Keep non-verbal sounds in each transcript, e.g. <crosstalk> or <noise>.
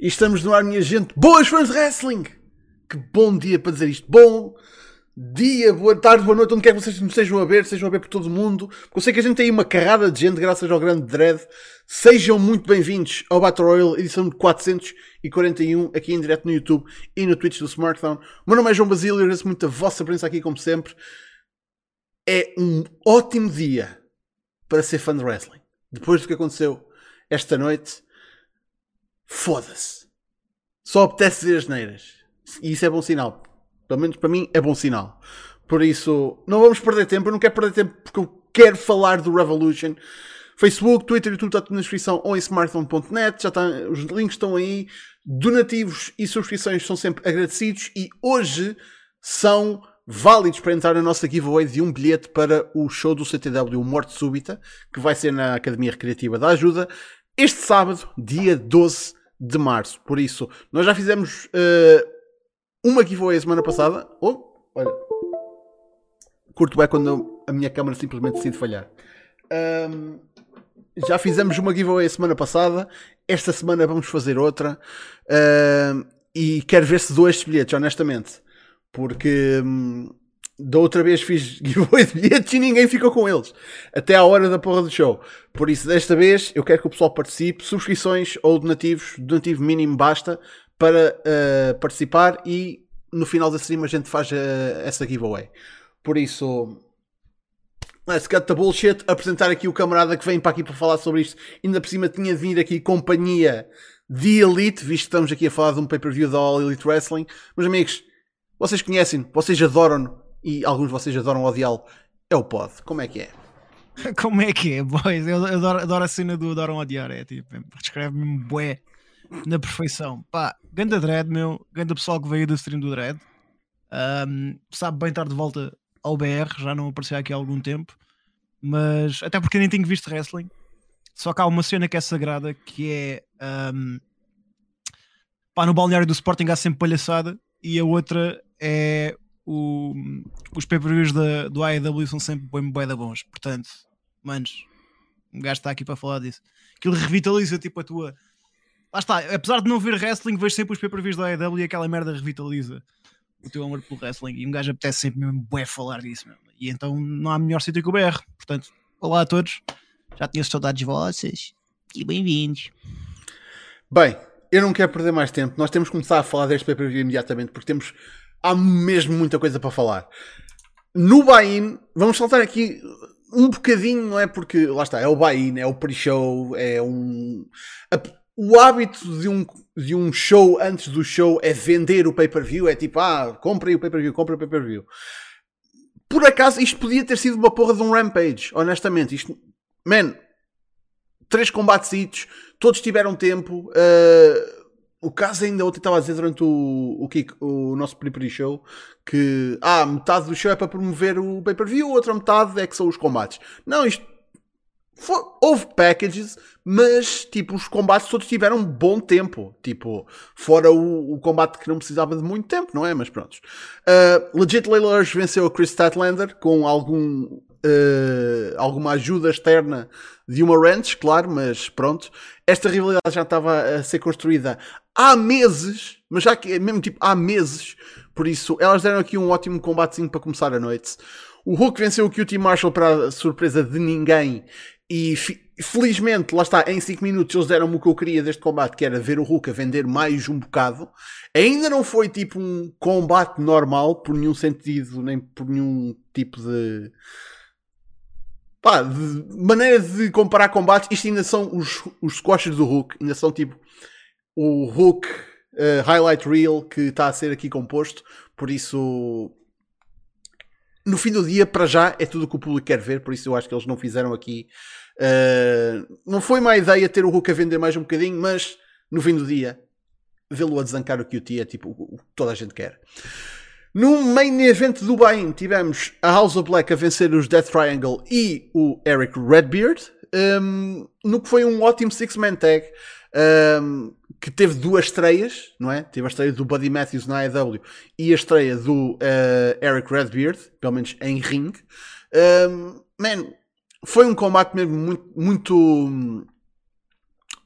E estamos no ar, minha gente. Boas fãs de wrestling! Que bom dia para dizer isto. Bom dia, boa tarde, boa noite, onde quer que vocês me estejam a ver, estejam a ver por todo o mundo. Porque eu sei que a gente tem aí uma carrada de gente, graças ao grande Dread. Sejam muito bem-vindos ao Battle Royale, edição de 441, aqui em direto no YouTube e no Twitch do Smartphone. Meu nome é João Basílio agradeço muito a vossa presença aqui, como sempre. É um ótimo dia para ser fã de wrestling. Depois do que aconteceu esta noite, foda-se. Só apetece dizer as neiras. E isso é bom sinal. Pelo menos para mim é bom sinal. Por isso, não vamos perder tempo. Eu não quero perder tempo porque eu quero falar do Revolution. Facebook, Twitter, está tudo na descrição ou em smartphone.net. Já está, os links estão aí. Donativos e subscrições são sempre agradecidos. E hoje são válidos para entrar na nossa giveaway de um bilhete para o show do CTW Morte Súbita, que vai ser na Academia Recreativa da Ajuda, este sábado, dia 12 de março. Por isso, nós já fizemos uh, uma giveaway a semana passada. Oh, olha. Curto é quando a minha câmera simplesmente decide falhar. Um, já fizemos uma giveaway a semana passada. Esta semana vamos fazer outra. Uh, e quero ver se dou estes bilhetes, honestamente. Porque hum, da outra vez fiz <laughs> giveaway de bilhetes e ninguém ficou com eles. Até à hora da porra do show. Por isso, desta vez, eu quero que o pessoal participe. Subscrições ou donativos, donativo mínimo basta para uh, participar e no final da stream a gente faz uh, essa giveaway. Por isso, let's cut the bullshit. Apresentar aqui o camarada que vem para aqui para falar sobre isto. Ainda por cima tinha de vir aqui companhia de Elite, visto que estamos aqui a falar de um pay-per-view da All Elite Wrestling. Meus amigos, vocês conhecem, vocês adoram e alguns de vocês adoram odiá-lo. É o pod. Como é que é? <laughs> Como é que é, boys? Eu adoro, adoro a cena do adoram odiar. É tipo, descreve-me bué na perfeição. Pá, ganda Dread, meu. Ganda pessoal que veio do stream do Dread. Um, sabe bem estar de volta ao BR. Já não apareceu aqui há algum tempo. Mas até porque nem tenho visto wrestling. Só que há uma cena que é sagrada que é. Um, pá, no balneário do Sporting há sempre palhaçada. E a outra é o, os pay-per-views do AEW são sempre bem, bem da bons. Portanto, manos, um gajo está aqui para falar disso. Aquilo revitaliza tipo a tua. Lá está, apesar de não ver wrestling, vejo sempre os pay-per-views do AEW e aquela merda revitaliza o teu amor pelo wrestling. E um gajo apetece sempre mesmo bué falar disso mesmo. E então não há melhor sítio que o BR. Portanto, olá a todos. Já tinha saudades de vocês. E bem-vindos. Bem, eu não quero perder mais tempo. Nós temos que começar a falar deste pay-per-view imediatamente porque temos há mesmo muita coisa para falar. No buy-in, vamos saltar aqui um bocadinho, não é? Porque lá está, é o buy-in, é o pre-show, é um. A, o hábito de um, de um show antes do show é vender o pay-per-view, é tipo, ah, comprem o pay-per-view, comprem o pay-per-view. Por acaso, isto podia ter sido uma porra de um Rampage, honestamente. Isto, man, três combates, todos tiveram tempo. Uh, o caso ainda ontem estava a dizer durante o, o, Kik, o nosso pre show que ah, metade do show é para promover o pay-per-view, outra metade é que são os combates. Não, isto for, houve packages, mas tipo, os combates todos tiveram bom tempo. Tipo, fora o, o combate que não precisava de muito tempo, não é? Mas pronto. Uh, Legit Layla venceu a Chris Statlander com algum, uh, alguma ajuda externa de uma ranch, claro, mas pronto. Esta rivalidade já estava a ser construída há meses, mas já que mesmo tipo há meses, por isso elas deram aqui um ótimo combatezinho para começar a noite. O Hulk venceu o QT Marshall para a surpresa de ninguém e felizmente, lá está, em 5 minutos eles deram-me o que eu queria deste combate, que era ver o Hulk a vender mais um bocado. Ainda não foi tipo um combate normal, por nenhum sentido, nem por nenhum tipo de. Pá, maneira de comparar combates. Isto ainda são os, os squashes do Hulk, ainda são tipo o Hulk uh, Highlight Reel que está a ser aqui composto. Por isso, no fim do dia, para já, é tudo o que o público quer ver. Por isso, eu acho que eles não fizeram aqui. Uh, não foi má ideia ter o Hulk a vender mais um bocadinho, mas no fim do dia, vê-lo a desancar o QT é tipo o que toda a gente quer. No main event do Bahia tivemos a House of Black a vencer os Death Triangle e o Eric Redbeard, um, no que foi um ótimo six-man tag. Um, que teve duas estreias, não é? Teve a estreia do Buddy Matthews na AEW e a estreia do uh, Eric Redbeard, pelo menos em ring. Um, man, foi um combate mesmo muito, muito,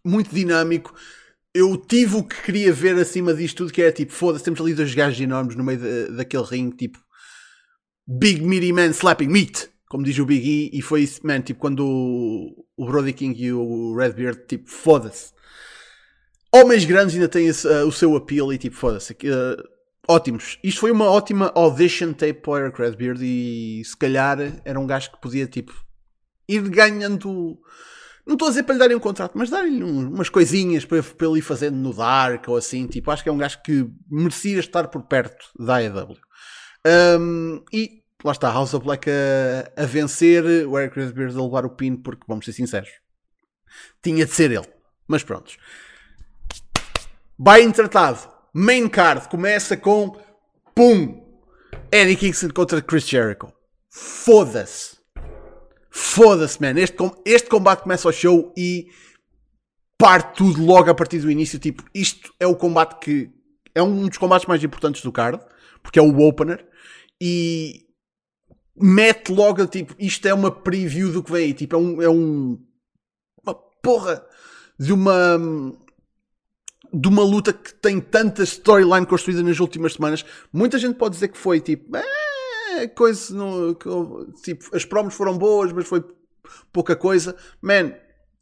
muito dinâmico. Eu tive o que queria ver acima disto tudo, que era tipo, foda-se, temos ali dois gajos enormes no meio de, daquele ringue, tipo, Big Meaty Man Slapping Meat, como diz o Big E, e foi isso, man, tipo, quando o, o Brody King e o Redbeard, tipo, foda-se. Homens grandes ainda têm esse, uh, o seu appeal e tipo, foda-se. Uh, ótimos. Isto foi uma ótima audition tape para o Eric Redbeard e se calhar era um gajo que podia, tipo, ir ganhando não estou a dizer para lhe darem um contrato, mas darem-lhe umas coisinhas para, para ele ir fazendo no Dark ou assim. Tipo, acho que é um gajo que merecia estar por perto da AEW. Um, e lá está, House of Black a, a vencer, o Eric Redbeard a levar o pin, porque vamos ser sinceros, tinha de ser ele. Mas prontos. Bem tratado. Main card começa com Pum! Eddie Kingston contra Chris Jericho. Foda-se. Foda-se, man. Este, este combate começa o show e parte tudo logo a partir do início. Tipo, isto é o combate que é um dos combates mais importantes do card, porque é o opener. E mete logo, tipo, isto é uma preview do que vem aí. Tipo, é um, é um uma porra de uma de uma luta que tem tanta storyline construída nas últimas semanas. Muita gente pode dizer que foi tipo, eh, é coisa. No, tipo, as promos foram boas, mas foi pouca coisa. Man,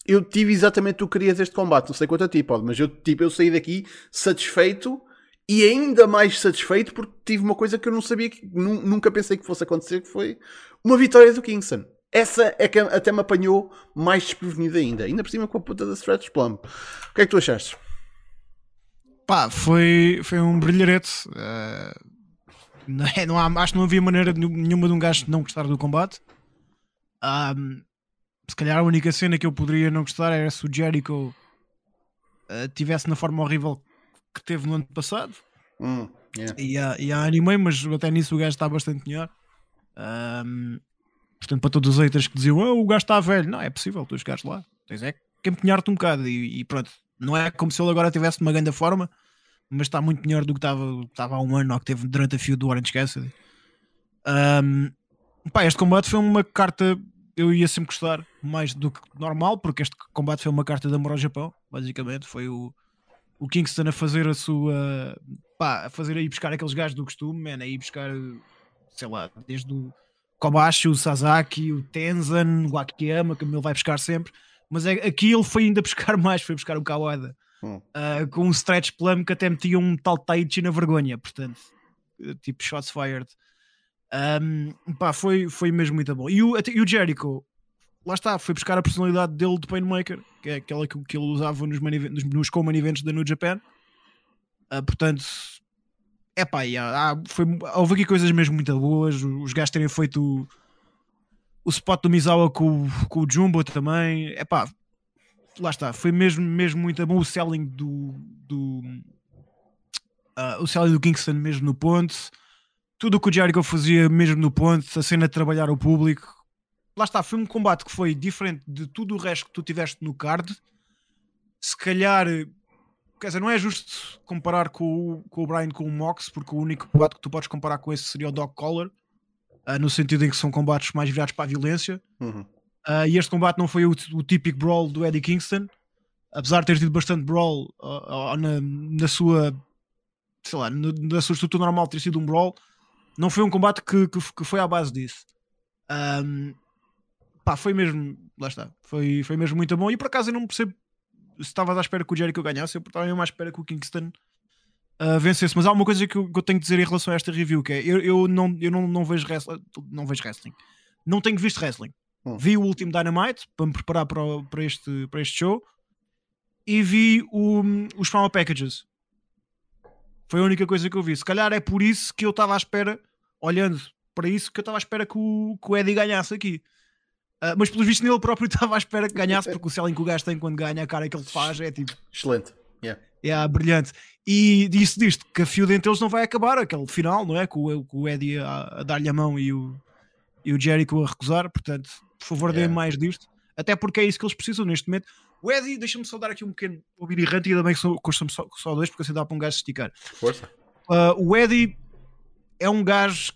eu tive exatamente o que queria deste combate. Não sei quanto a ti, pode, mas eu, tipo, eu saí daqui satisfeito e ainda mais satisfeito porque tive uma coisa que eu não sabia, que nunca pensei que fosse acontecer, que foi uma vitória do Kingston. Essa é que até me apanhou mais desprevenido ainda. Ainda por cima com a puta da Stretch Plum. O que é que tu achaste? Pá, foi, foi um brilharete. Uh, não, é, não há, acho que não havia maneira nenhuma de um gajo não gostar do combate. Um, se calhar a única cena que eu poderia não gostar era se o Jericho uh, tivesse na forma horrível que teve no ano passado. Mm, yeah. e, a, e a animei, mas até nisso o gajo está bastante melhor. Um, portanto, para todos os haters que diziam oh, o gajo está velho, não é possível, tu chegares lá, tens é que empenhar-te um bocado e, e, pronto. Não é como se ele agora tivesse uma grande forma, mas está muito melhor do que estava, estava há um ano ou que teve durante a fio do Orange Cassidy. Um, pá, este combate foi uma carta. Eu ia sempre gostar mais do que normal, porque este combate foi uma carta de amor ao Japão, basicamente. Foi o, o Kingston a fazer a sua. pá, a fazer aí buscar aqueles gajos do costume, man, aí buscar, sei lá, desde o Kobashi, o Sasaki, o Tenzan, o Akiyama, que ele vai buscar sempre. Mas é, aqui ele foi ainda <laughs> buscar mais, foi buscar o Kawada uh, com um stretch plum que até metia um tal Taichi na vergonha, portanto, tipo shots fired. Um, pá, foi, foi mesmo muito bom. E o, e o Jericho, lá está, foi buscar a personalidade dele de Painmaker, que é aquela que, que ele usava nos, nos, nos common events da New Japan. Uh, portanto, é pá, yeah, foi, houve aqui coisas mesmo muito boas. Os gajos terem feito o, o spot do Mizawa com, com o Jumbo também. É pá, lá está, foi mesmo, mesmo muito bom o selling do, do uh, o selling do Kingston mesmo no ponto, tudo o que o Jericho fazia mesmo no ponto, a cena de trabalhar o público. Lá está, foi um combate que foi diferente de tudo o resto que tu tiveste no card. Se calhar, quer dizer, não é justo comparar com o, com o Brian com o Mox, porque o único combate que tu podes comparar com esse seria o Dog Collar, uh, no sentido em que são combates mais virados para a violência. Uhum. Uh, e este combate não foi o, o, típico brawl do Eddie Kingston, apesar de ter tido bastante brawl uh, uh, na, na, sua sei lá, na, na, sua estrutura normal ter sido um brawl, não foi um combate que, que, que foi à base disso. Um, pá, foi mesmo, lá está, foi, foi mesmo muito bom. E por acaso eu não percebo se estava à espera que o Jericho ganhasse, eu estava mesmo à espera que o Kingston uh, vencesse. Mas há uma coisa que eu, que eu, tenho que dizer em relação a esta review: que é eu, eu, não, eu não, não vejo wrestling, não vejo wrestling, não tenho visto wrestling. Hum. Vi o último Dynamite para me preparar para, para, este, para este show e vi o, os Trauma Packages. Foi a única coisa que eu vi. Se calhar é por isso que eu estava à espera, olhando para isso, que eu estava à espera que o, que o Eddie ganhasse aqui. Uh, mas pelo visto nele próprio <laughs> estava à espera que ganhasse, porque o selling que o gajo tem quando ganha, a cara que ele faz é tipo. Excelente. Yeah. Yeah, brilhante. E disse disto que a fio entre eles não vai acabar, aquele final, não é? Com, o, com o Eddie a, a dar-lhe a mão e o, e o Jericho a recusar, portanto por favor, yeah. deem mais disto. Até porque é isso que eles precisam neste momento. O Eddie, deixa-me só dar aqui um pequeno obirrante e ainda bem que custa-me só, só dois, porque assim dá para um gajo esticar. Força. Uh, o Eddie é um gajo.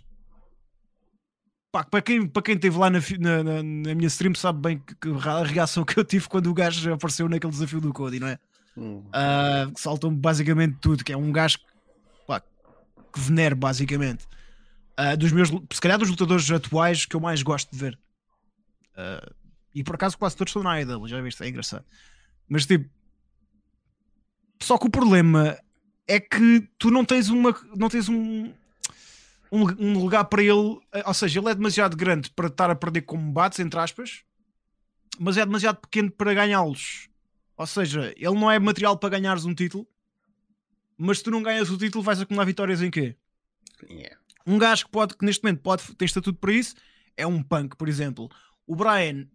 Pá, para, quem, para quem esteve lá na, na, na, minha stream sabe bem que, que, a reação que eu tive quando o gajo apareceu naquele desafio do Cody, não é? Hum. Uh, que saltam basicamente tudo, que é um gajo pá, que venero basicamente. Uh, dos meus, se calhar dos lutadores atuais que eu mais gosto de ver. Uh, e por acaso quase todos estão na AEW, já viste? É engraçado. Mas tipo, só que o problema é que tu não tens uma não tens um, um, lugar para ele, ou seja, ele é demasiado grande para estar a perder combates, entre aspas, mas é demasiado pequeno para ganhá-los. Ou seja, ele não é material para ganhares um título, mas se tu não ganhas o título, vais acumular vitórias em quê? Yeah. Um gajo que pode, que neste momento pode ter estatuto para isso, é um punk, por exemplo. O Brian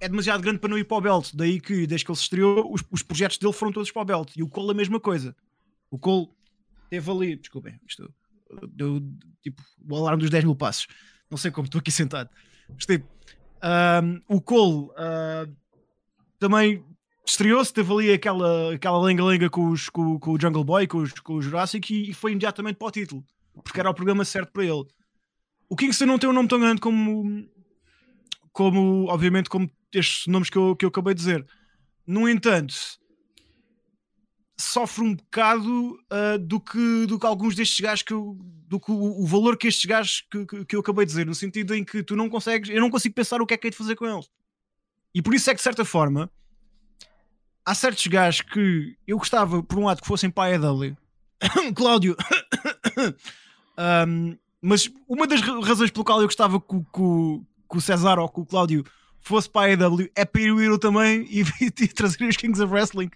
é demasiado grande para não ir para o belt, daí que desde que ele se estreou, os, os projetos dele foram todos para o belt. E o Cole a mesma coisa. O Cole teve ali, desculpem, isto deu tipo o alarme dos 10 mil passos. Não sei como estou aqui sentado. Mas, tipo, um, o Cole uh, também estreou-se, teve ali aquela, aquela lenga-lenga com, com, com, o Jungle Boy, com, com o Jurassic e, e, foi imediatamente para o título, porque era o programa certo para ele. O Kingston não tem um nome tão grande como, como obviamente, como estes nomes que eu, que eu acabei de dizer. No entanto, sofre um bocado uh, do, que, do que alguns destes gajos que eu, do que o, o, valor que estes gajos que, que, que, eu acabei de dizer, no sentido em que tu não consegues, eu não consigo pensar o que é que é de fazer com eles. E por isso é que, de certa forma, há certos gajos que eu gostava, por um lado, que fossem a EW, <coughs> Cláudio, <coughs> um, mas uma das razões pelo qual eu gostava que, que, que o César ou que o Cláudio fosse para a EW é para ir o Hero também e, <laughs> e, trazer os Kings of Wrestling.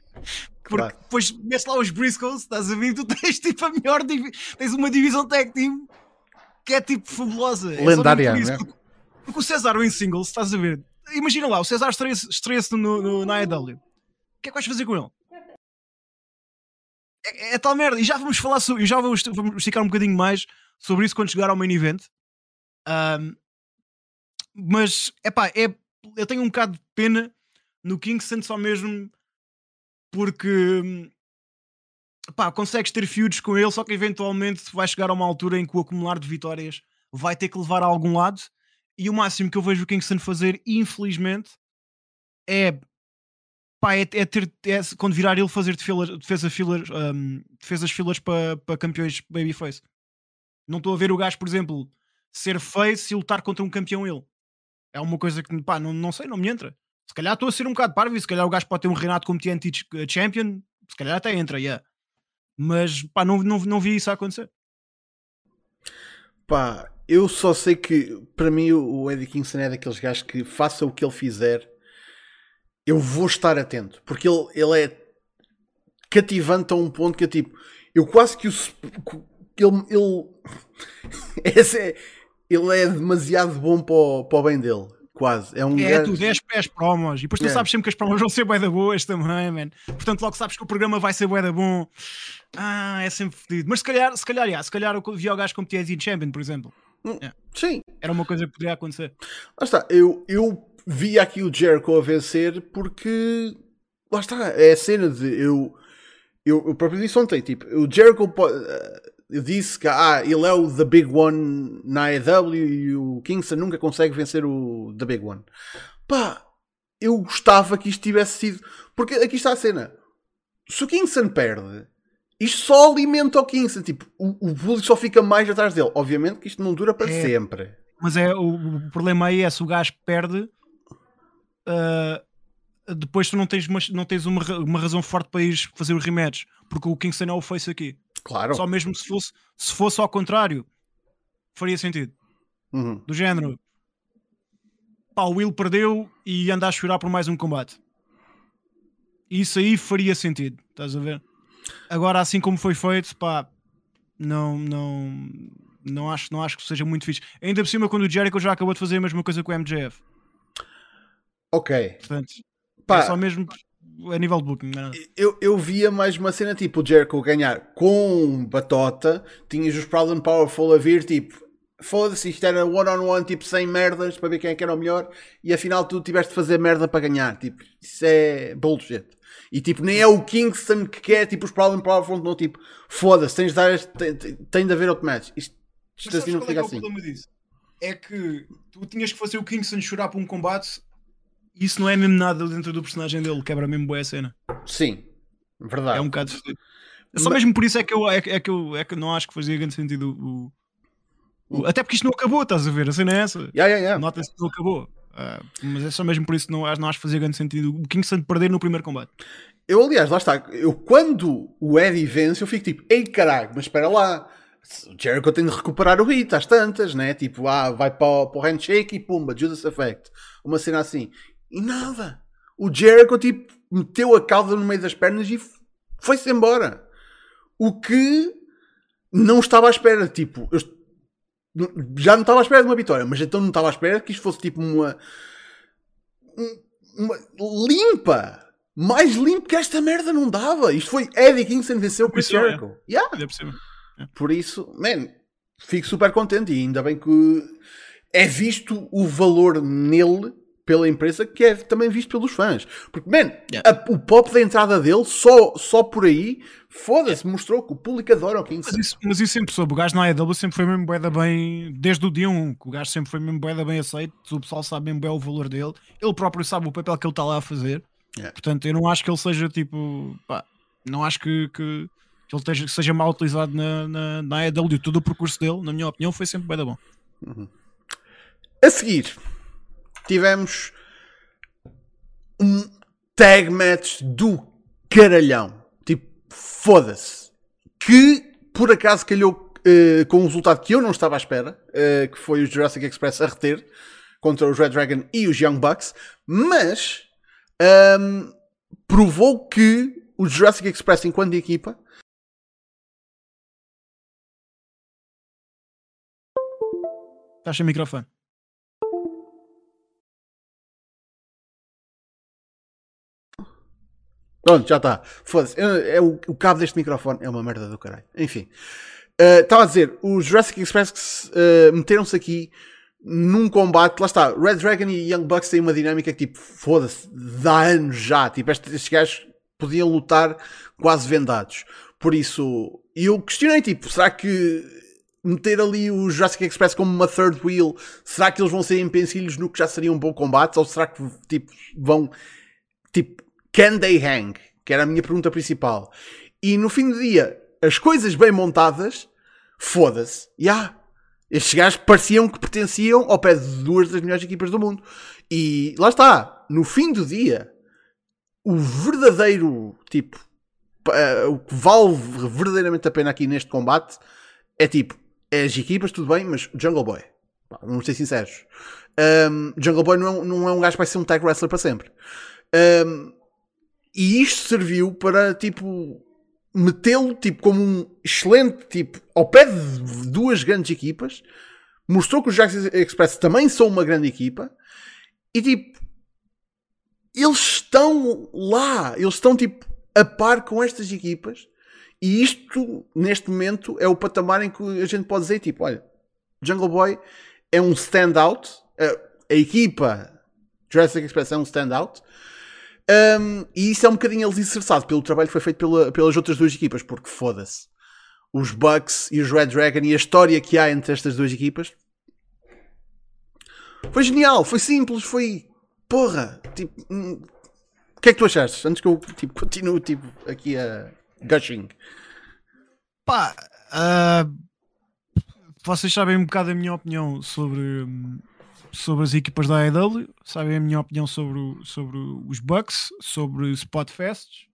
Porque claro. depois metes lá os Briscoes, estás a ver? Tu <laughs> tens tipo a melhor tens uma divisão tag team que é tipo fabulosa. É Lendária. É porque, porque, o César em singles, estás a ver? Imagina lá, o César estreia-se na AEW. O que é que vais fazer com ele? É, é, tal merda. E já vamos falar sobre. E já vamos, vamos esticar um bocadinho mais sobre isso quando chegar ao main event. Um, mas, epá, é eu tenho um bocado de pena no Kingston só mesmo porque pá, consegues ter feuds com ele, só que eventualmente vai chegar a uma altura em que o acumular de vitórias vai ter que levar a algum lado. E o máximo que eu vejo o Kingston fazer, infelizmente, é, pá, é, é ter é, quando virar ele fazer defesa, fillers, um, defesas fillers para, para campeões babyface. Não estou a ver o gajo, por exemplo, ser face e lutar contra um campeão ele. É uma coisa que, pá, não, não sei, não me entra. Se calhar estou a ser um bocado parvo e se calhar o gajo pode ter um Renato como TNT Champion, se calhar até entra, yeah. Mas, pá, não, não, não vi isso acontecer. Pá, eu só sei que, para mim, o Eddie Kingston é daqueles gajos que, faça o que ele fizer, eu vou estar atento. Porque ele, ele é cativante a um ponto que é tipo, eu quase que o. Ele. ele <laughs> esse é, ele é demasiado bom para o, para o bem dele. Quase. É um É, gajo... tu vês as promos. E depois tu é. sabes sempre que as promos vão ser bué da boas também, man. Portanto, logo sabes que o programa vai ser bué da bom. Ah, é sempre fedido. Mas se calhar, se calhar, yeah, se calhar eu vi o gajo como TNT Champion, por exemplo. Hum, yeah. Sim. Era uma coisa que poderia acontecer. Lá está. Eu, eu vi aqui o Jericho a vencer porque... Lá está. É a cena de... Eu, eu, eu próprio disse ontem, tipo, o Jericho pode eu disse que ah, ele é o The Big One na AEW e o Kingston nunca consegue vencer o The Big One. Pá, eu gostava que isto tivesse sido. Porque aqui está a cena. Se o Kingston perde, isto só alimenta o Kingston. Tipo, o, o público só fica mais atrás dele. Obviamente que isto não dura para é, sempre. Mas é o, o, problema aí é se o gajo perde. Uh, depois tu não tens, uma, não tens uma, uma razão forte para ir fazer o rematch. Porque o Kingston é o face aqui. Claro. Só mesmo se fosse, se fosse ao contrário, faria sentido. Uhum. Do género, pá, o Will perdeu e anda a chorar por mais um combate. Isso aí faria sentido, estás a ver? Agora, assim como foi feito, pá, não, não, não acho, não acho que seja muito fixe. Ainda por cima, quando o Jericho já acabou de fazer a mesma coisa com o MJF. Ok. Portanto, pá, é só mesmo a nível de booking. Não. É eu, eu via mais uma cena tipo o Jericho ganhar com batota, tinhas os Proud and Powerful a vir tipo. Foda-se, isto era one-on-one, on one, tipo, sem merdas para ver quem é que era o melhor, e afinal tu tiveste de fazer merda para ganhar. Tipo, isso é bullshit. E tipo, nem é o Kingston que quer, tipo, os Proud and Powerful, não, tipo, foda-se, tens de dar este, tem, tem de haver outro match. Isto, isto assim não fica é, é assim. É que tu tinhas que fazer o Kingston chorar por um combate isso não é mesmo nada dentro do personagem dele, quebra mesmo boa a cena. Sim. Verdade. É um bocado fodido. Só mesmo por isso é que eu, é, que- é que eu, é que não acho que fazia grande sentido o, o- o- Até porque isto não acabou, estás a ver? A cena é essa. Yeah, yeah, yeah. Nota-se que não acabou. Ah, mas é só mesmo por isso que não, acho- não acho que fazia grande sentido o Kingston perder no primeiro combate. Eu, aliás, lá está. Eu, quando o Eddie vence, eu fico tipo, ei caralho, mas espera lá. O Jericho tem de recuperar o hit às tantas, né? Tipo, ah, vai para, o- para o handshake e pumba, Judas Effect. Uma cena assim. E nada. O Jericho, tipo, meteu a cauda no meio das pernas e foi-se embora. O que não estava à espera. Tipo, eu já não estava à espera de uma vitória, mas então não estava à espera que isto fosse tipo uma. um- uma limpa. Mais limpo que esta merda não dava. Isto foi Eddie Kingston venceu o Chris é. Jericho. Yeah. Ainda por cima. Por isso, man, fico super contente e ainda bem que é visto o valor nele pela empresa que é também visto pelos fãs. Porque, man, Yeah. a- o pop da entrada dele, só, só por aí, foda-se, mostrou que o público adora o Kingston. Mas isso, mas isso sempre soube. O gajo na AEW sempre foi mesmo boeda bem, desde o dia 1, que o gajo sempre foi mesmo boeda bem aceito. O pessoal sabe mesmo bem o valor dele. Ele próprio sabe o papel que ele está lá a fazer. Yeah. Portanto, eu não acho que ele seja tipo. Pá, não acho que, que, que ele esteja, que seja mal utilizado na, na, na AEW. Todo o percurso dele, na minha opinião, foi sempre boeda bom. A seguir, tivemos um tag match do caralhão. Tipo, foda-se. Que por acaso calhou eh, com um resultado que eu não estava à espera, eh, que foi o Jurassic Express a reter contra os Red Dragon e os Young Bucks, mas ahm, provou que o Jurassic Express, enquanto equipa, Estás sem microfone. Pronto, já está. Foda-se. É, o, o cabo deste microfone é uma merda do caralho. Enfim. Uh, Estava a dizer, os Jurassic Express uh, meteram-se aqui num combate. Lá está, Red Dragon e Young Bucks têm uma dinâmica que tipo, foda-se, dá anos já. Tipo, estes, estes gajos podiam lutar quase vendados. Por isso, eu questionei, tipo, será que meter ali o Jurassic Express como uma third wheel, será que eles vão ser empecilhos no que já seria um bom combate? Ou será que, tipo, vão, tipo, can they hang? Que era a minha pergunta principal. E no fim do dia, as coisas bem montadas, foda-se, já. Yeah. Estes gajos pareciam que pertenciam ao pé de duas das melhores equipas do mundo. E lá está, no fim do dia, o verdadeiro, tipo, uh, o que vale verdadeiramente a pena aqui neste combate é tipo, é as equipas, tudo bem, mas Jungle Boy, pá, vamos ser sinceros, um, Jungle Boy não é, não é um gajo que vai ser um tag wrestler para sempre. Um, e isto serviu para, tipo, metê-lo, tipo, como um excelente, tipo, ao pé de duas grandes equipas, mostrou que os Jackson Express também são uma grande equipa, e, tipo, eles estão lá, eles estão, tipo, a par com estas equipas, e isto, neste momento, é o patamar em que a gente pode dizer, tipo, olha, Jungle Boy é um standout, a, a equipa Jurassic Express é um standout, um, e isso é um bocadinho alicerçado pelo trabalho que foi feito pela, pelas outras duas equipas, porque foda-se. Os Bucks e os Red Dragon e a história que há entre estas duas equipas foi genial, foi simples, foi porra. Tipo, hum, o que é que tu achaste? Antes que eu tipo, continue tipo, aqui a gushing. Pá, uh, vocês sabem um bocado a minha opinião sobre, hum, sobre as equipas da AEW, sabem a minha opinião sobre, o- sobre os Bucks, sobre Spotfests.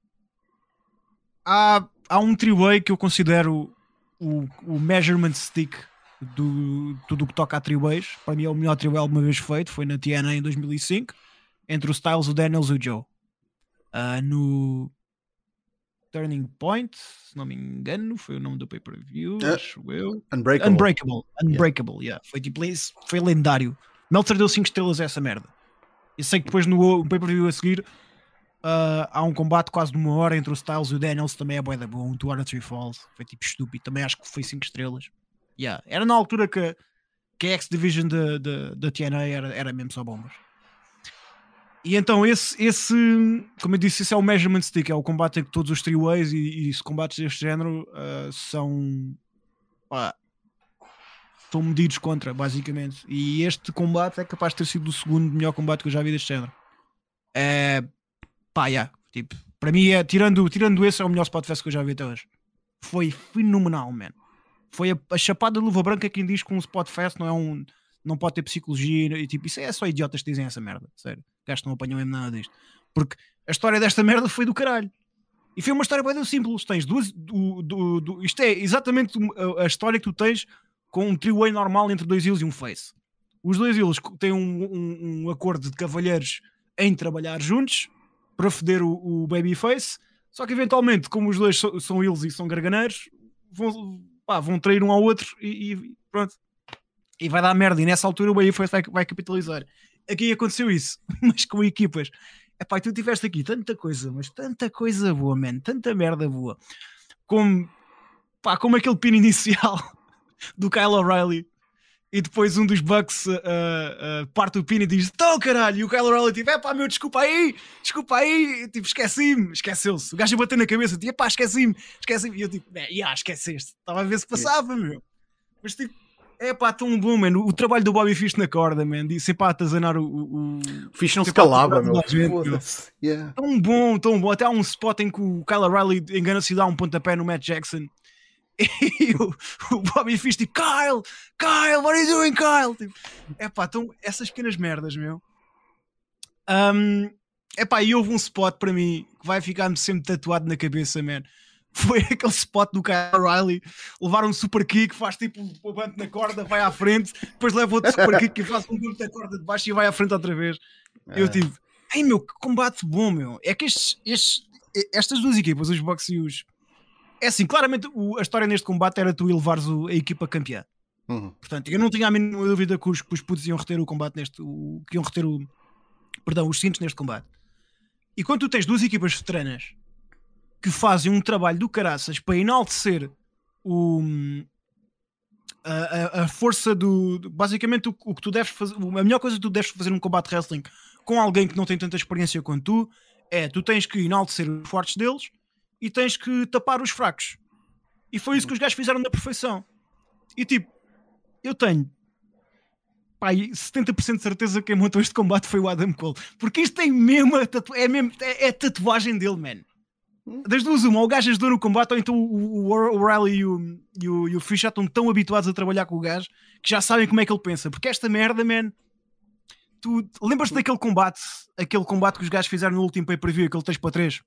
Há, há um three-way que eu considero o, o measurement stick do tudo o que toca a three-ways. Para mim é o melhor three-way alguma vez feito, foi na TNA em 2005, entre o Styles, o Daniels e o Joe. Ah, no Turning Point, se não me engano, foi o nome do pay-per-view, Ah. acho eu. Unbreakable. Unbreakable, Unbreakable, yeah. Foi tipo, foi lendário. Meltzer deu 5 estrelas a essa merda. Eu sei que depois no pay-per-view a seguir ah, há um combate quase de uma hora entre o Styles e o Daniels, também é bué da bom, Two Honor Three Falls, foi tipo estúpido, também acho que foi 5 estrelas. Yeah. Era na altura que, que a X-Division da TNA era, era mesmo só bombas. E então esse, esse, como eu disse, esse é o measurement stick, é o combate em que todos os three-ways e, e combates deste género ah, são estão medidos contra, basicamente. E este combate é capaz de ter sido o segundo melhor combate que eu já vi deste género. É pá, yeah, tipo, Para mim, é, tirando, tirando esse, é o melhor Spotfest que eu já vi até hoje. Foi fenomenal, man. Foi a, a chapada de luva branca quem diz que um Spotfest não é um. Não pode ter psicologia e tipo, isso é só idiotas que dizem essa merda, sério. Gajos não apanham mesmo nada disto. Porque a história desta merda foi do caralho. E foi uma história bem simples. Tens duas. Do, do, do, isto é exatamente a, história que tu tens com um trio normal entre dois ilhos e um face. Os dois ilhos têm um, um, um acordo de cavalheiros em trabalhar juntos para foder o, o Babyface. Só que eventualmente, como os dois so, são eles e são garganeiros, vão, pá, vão trair um ao outro e, e, pronto. E vai dar merda. E nessa altura o Babyface vai, vai capitalizar. Aqui aconteceu isso, <laughs> mas com equipas. Epá, tu tiveste aqui tanta coisa, mas tanta coisa boa, man, tanta merda boa. Como, pá, como aquele pino inicial <laughs> do Kyle O'Reilly e depois um dos Bucks uh, uh, parte o pino e diz: Então caralho, e o Kyle O'Reilly tipo: É pá, meu, desculpa aí, desculpa aí, tipo, esqueci-me, esqueceu-se. O gajo a bater na cabeça, tipo: É pá, esqueci-me, esqueci-me. E eu tipo: É, yeah, esqueceste, estava a ver se passava, meu. Mas tipo, é pá, tão bom, mano. O trabalho do Bobby Fish na corda, man, de sempre a atazanar o. O, o Fish não se calava, meu. Yeah. Tão bom, tão bom. Até há um spot em que o Kyle O'Reilly engana-se e dá um pontapé no Matt Jackson <laughs> e o, o Bobby Fish tipo, Kyle, Kyle, what are you doing, Kyle? Tipo, epá, então essas pequenas merdas, meu. Um, epá, e houve um spot para mim que vai ficar-me sempre tatuado na cabeça, man. <laughs> Foi aquele spot do Kyle O'Reilly levar um super kick, faz tipo um banco na corda, vai à frente, depois leva outro super kick e faz um banco na corda de baixo e vai à frente outra vez. É. Eu tipo, ai meu, que combate bom, meu. É que estes, estes, estas duas equipas, os Bucks e os, é assim, claramente o, a história neste combate era tu levares o, a equipa campeã. Uhum. Portanto, eu não tinha a mínima dúvida que os, que os putos iam reter o combate neste. O, que iam reter o. Perdão, os cintos neste combate. E quando tu tens duas equipas veteranas que fazem um trabalho do caraças para enaltecer o, a, a, a força do. Basicamente, o, o, que tu deves fazer. A melhor coisa que tu deves fazer num combate wrestling com alguém que não tem tanta experiência quanto tu é tu tens que enaltecer os fortes deles e tens que tapar os fracos. E foi isso que os gajos fizeram na perfeição. E tipo, eu tenho pá, 70% de certeza que quem montou este combate foi o Adam Cole. Porque isto tem mesmo, é, mesmo é, é tatuagem dele, man. Das duas, uma, o gajo ajudou no combate, ou então o, o, o Riley e o, e, o, e o Fish já estão tão habituados a trabalhar com o gajo que já sabem como é que ele pensa. Porque esta merda, man, tu lembras-te daquele combate, aquele combate que os gajos fizeram no último pay-per-view, aquele 3 para 3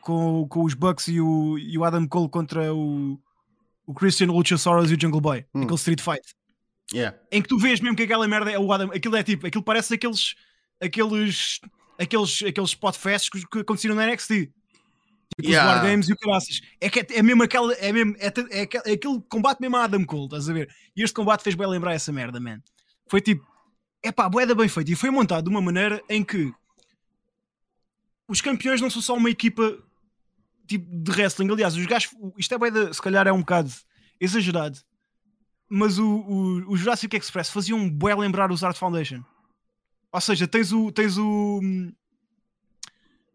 com, com os Bucks e o, e o Adam Cole contra o, o Christian Luchasaurus e o Jungle Boy, hum. aquele Street Fight. Yeah. Em que tu vês mesmo que aquela merda é o Adam, aquilo é tipo, aquilo parece aqueles aqueles aqueles, aqueles spotfests que aconteceram na NXT. Tipo yeah. os War Games e o caraças. É, que é, é mesmo aquela, é mesmo, é, é, é, aquele combate mesmo a Adam Cole, estás a ver? E este combate fez bem lembrar essa merda, man. Foi tipo, é pá, boeda bem feito. E foi montado de uma maneira em que os campeões não são só uma equipa tipo de wrestling. Aliás, os gajos, isto é bem de, se calhar é um bocado exagerado, mas o, o, o Jurassic Express fazia um bué lembrar os Art Foundation. Ou seja, tens o tens o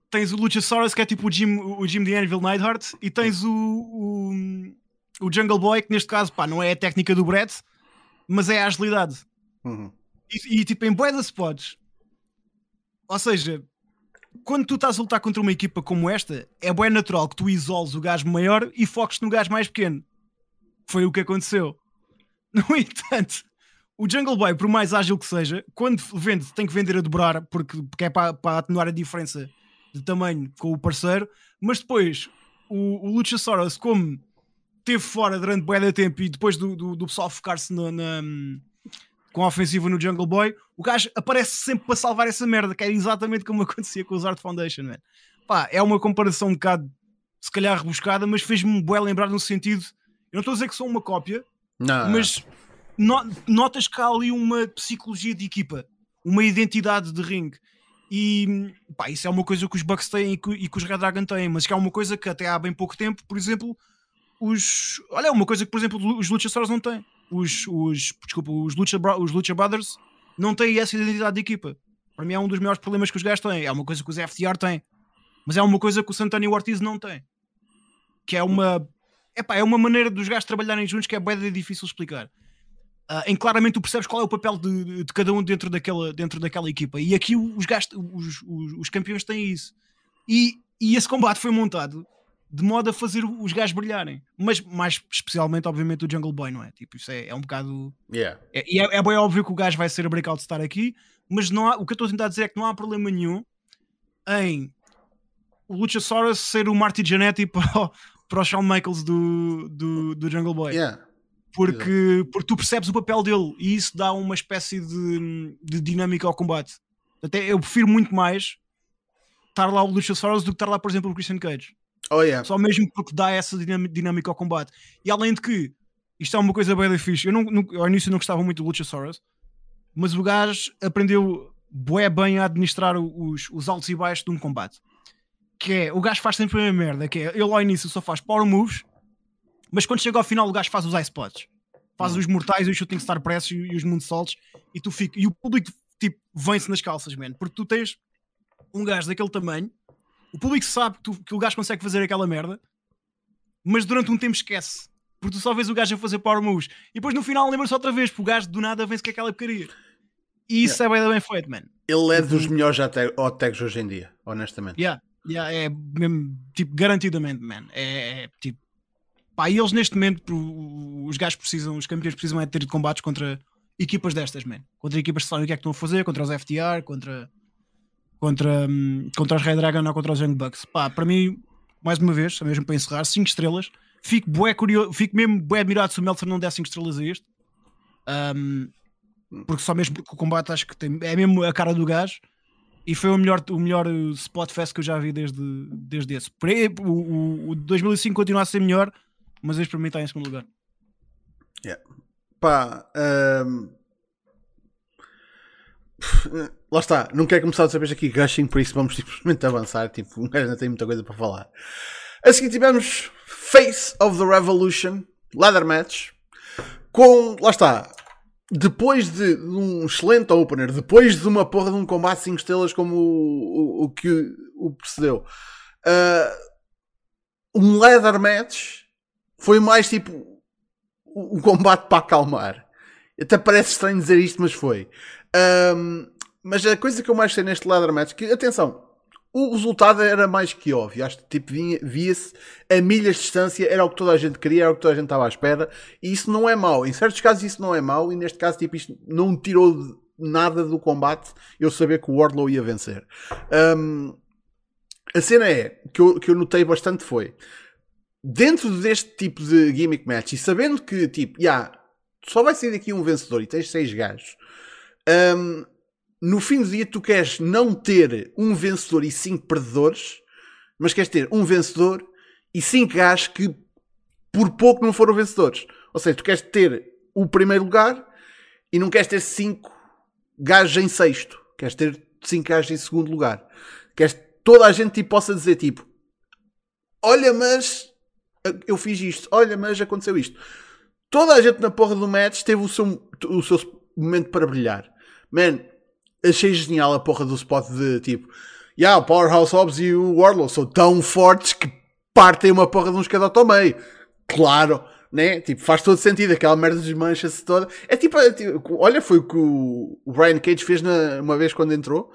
tens o Luchasaurus que é tipo o Jim, o Jim the Anvil Neidhart e tens o, o, o Jungle Boy que neste caso pá, não é a técnica do Brett, mas é a agilidade. Uhum. E, e, tipo em bué de spots. Ou seja, quando tu estás a lutar contra uma equipa como esta, é bem natural que tu isoles o gajo maior e foques no gajo mais pequeno. Foi o que aconteceu. <laughs> No entanto, o Jungle Boy, por mais ágil que seja, quando vende, tem que vender a dobrar porque, porque é para, para atenuar a diferença de tamanho com o parceiro. Mas depois, o, o Luchasaurus, como teve fora durante bué de tempo e depois do, do, do pessoal focar-se na, na com a ofensiva no Jungle Boy, o gajo aparece sempre para salvar essa merda, que é exatamente como <laughs> acontecia com os Art Foundation, man. Pá, é uma comparação um bocado, se calhar, rebuscada, mas fez-me bué lembrar no sentido. Eu não estou a dizer que sou uma cópia, não. mas no, notas que há ali uma psicologia de equipa, uma identidade de ringue. E pá, isso é uma coisa que os Bucks têm e que, e que os Red Dragon têm, mas que é uma coisa que até há bem pouco tempo, por exemplo, os. Olha, é uma coisa que, por exemplo, os Luchasaurus não têm os, os, desculpa, os, Lucha, os Lucha Brothers não têm essa identidade de equipa. Para mim é um dos maiores problemas que os gajos têm. É uma coisa que os FTR têm. Mas é uma coisa que o Santana e o Ortiz não têm. Que é uma... Epá, é uma maneira dos gajos trabalharem juntos que é bem difícil explicar. Uh, em claramente tu percebes qual é o papel de, de, cada um dentro daquela, dentro daquela equipa. E aqui os, gajos, os, os, os campeões têm isso. E E esse combate foi montado de modo a fazer os gajos brilharem. Mas mais especialmente, obviamente, o Jungle Boy, não é? Tipo, isso é, é um bocado. Yeah. É, e é, é bem óbvio que o gajo vai ser a breakout star aqui, mas não há, o que eu estou a tentar dizer é que não há problema nenhum em o Luchasaurus ser o Marty Jannetty <laughs> para, o- para o Shawn Michaels do, do, do Jungle Boy. Yeah. Porque, porque tu percebes o papel dele e isso dá uma espécie de, de dinâmica ao combate. Até eu prefiro muito mais estar lá o Luchasaurus do que estar lá, por exemplo, o Christian Cage. Oh, yeah. Só mesmo porque dá essa dinâmica ao combate. E além de que isto é uma coisa bem fixe. Eu não, não, ao início não gostava muito do Luchasaurus, mas o gajo aprendeu bué bem a administrar os, os altos e baixos de um combate. Que é, o gajo faz sempre a mesma merda, que é, ele ao início só faz power moves, mas quando chega ao final o gajo faz os ice spots. Faz Hum. os mortais, os shooting star press e, e os moonsaults e tu fica, e o público tipo vem-se nas calças, man, porque tu tens um gajo daquele tamanho, o público sabe que, tu- que o gajo consegue fazer aquela merda, mas durante um tempo esquece. Porque tu só vês o gajo a fazer power moves e depois no final lembra-se outra vez, porque o gajo do nada vence com aquela porcaria. E isso é bem, bem feito, man. Ele é dos melhores hot- tags hoje em dia, honestamente. Yeah, yeah, é mesmo, tipo, garantidamente, man. É, é, tipo, pá, e eles neste momento, os gajos precisam, os campeões precisam é de ter combates contra equipas destas, man. Contra equipas que sabem o que é que estão a fazer, contra os FTR, contra, contra, hum, contra os Red Dragon ou contra os Young Bucks. Pá, para mim, mais uma vez, só mesmo para encerrar, 5 estrelas. Fico, bué curioso, fico mesmo bué admirado se o Meltzer não der 5 estrelas a este. Hum, porque só mesmo porque o combate acho que tem, é mesmo a cara do gajo e foi o melhor, o melhor uh, spot fest que eu já vi desde, desde esse. O, o, o 2005 continua a ser melhor, mas este para mim está em segundo lugar. Pá, ahm, lá está, não quero começar outra vez aqui gushing, por isso vamos simplesmente <laughs> avançar. Tipo, um gajo ainda tem muita coisa para falar. A seguir tivemos Face of the Revolution, Ladder Match, com, lá está, depois de um excelente opener, depois de uma porra de um combate 5 estrelas como o, o, o que o precedeu, ah, um Ladder Match foi mais tipo um combate para acalmar. Até parece estranho dizer isto, mas foi. Ahm, mas a coisa que eu mais sei neste ladder match, que atenção, o resultado era mais que óbvio. Acho que tipo, via-se a milhas de distância, era o que toda a gente queria, era o que toda a gente estava à espera, e isso não é mau. Em certos casos isso não é mau, e neste caso tipo, isto não tirou nada do combate eu saber que o Wardlow ia vencer. Ahm, a cena é, que eu, que eu notei bastante foi, dentro deste tipo de gimmick match e sabendo que tipo, já, só vai sair daqui um vencedor e tens seis gajos, hum, no fim do dia tu queres não ter um vencedor e cinco perdedores, mas queres ter um vencedor e cinco gajos que por pouco não foram vencedores. Ou seja, tu queres ter o primeiro lugar e não queres ter cinco gajos em sexto. Queres ter cinco gajos em segundo lugar. Queres que toda a gente tipo, possa dizer tipo olha, mas eu fiz isto, olha, mas aconteceu isto. Toda a gente na porra do match teve o seu, o seu momento para brilhar. Man, achei genial a porra do spot de tipo, yeah, o Powerhouse Hobbs e o Warlow são tão fortes que partem uma porra de um escadote ao meio. Claro, né? Tipo, faz todo sentido, aquela merda desmancha-se toda. É tipo, é tipo, olha, foi o que o Brian Cage fez na, uma vez quando entrou.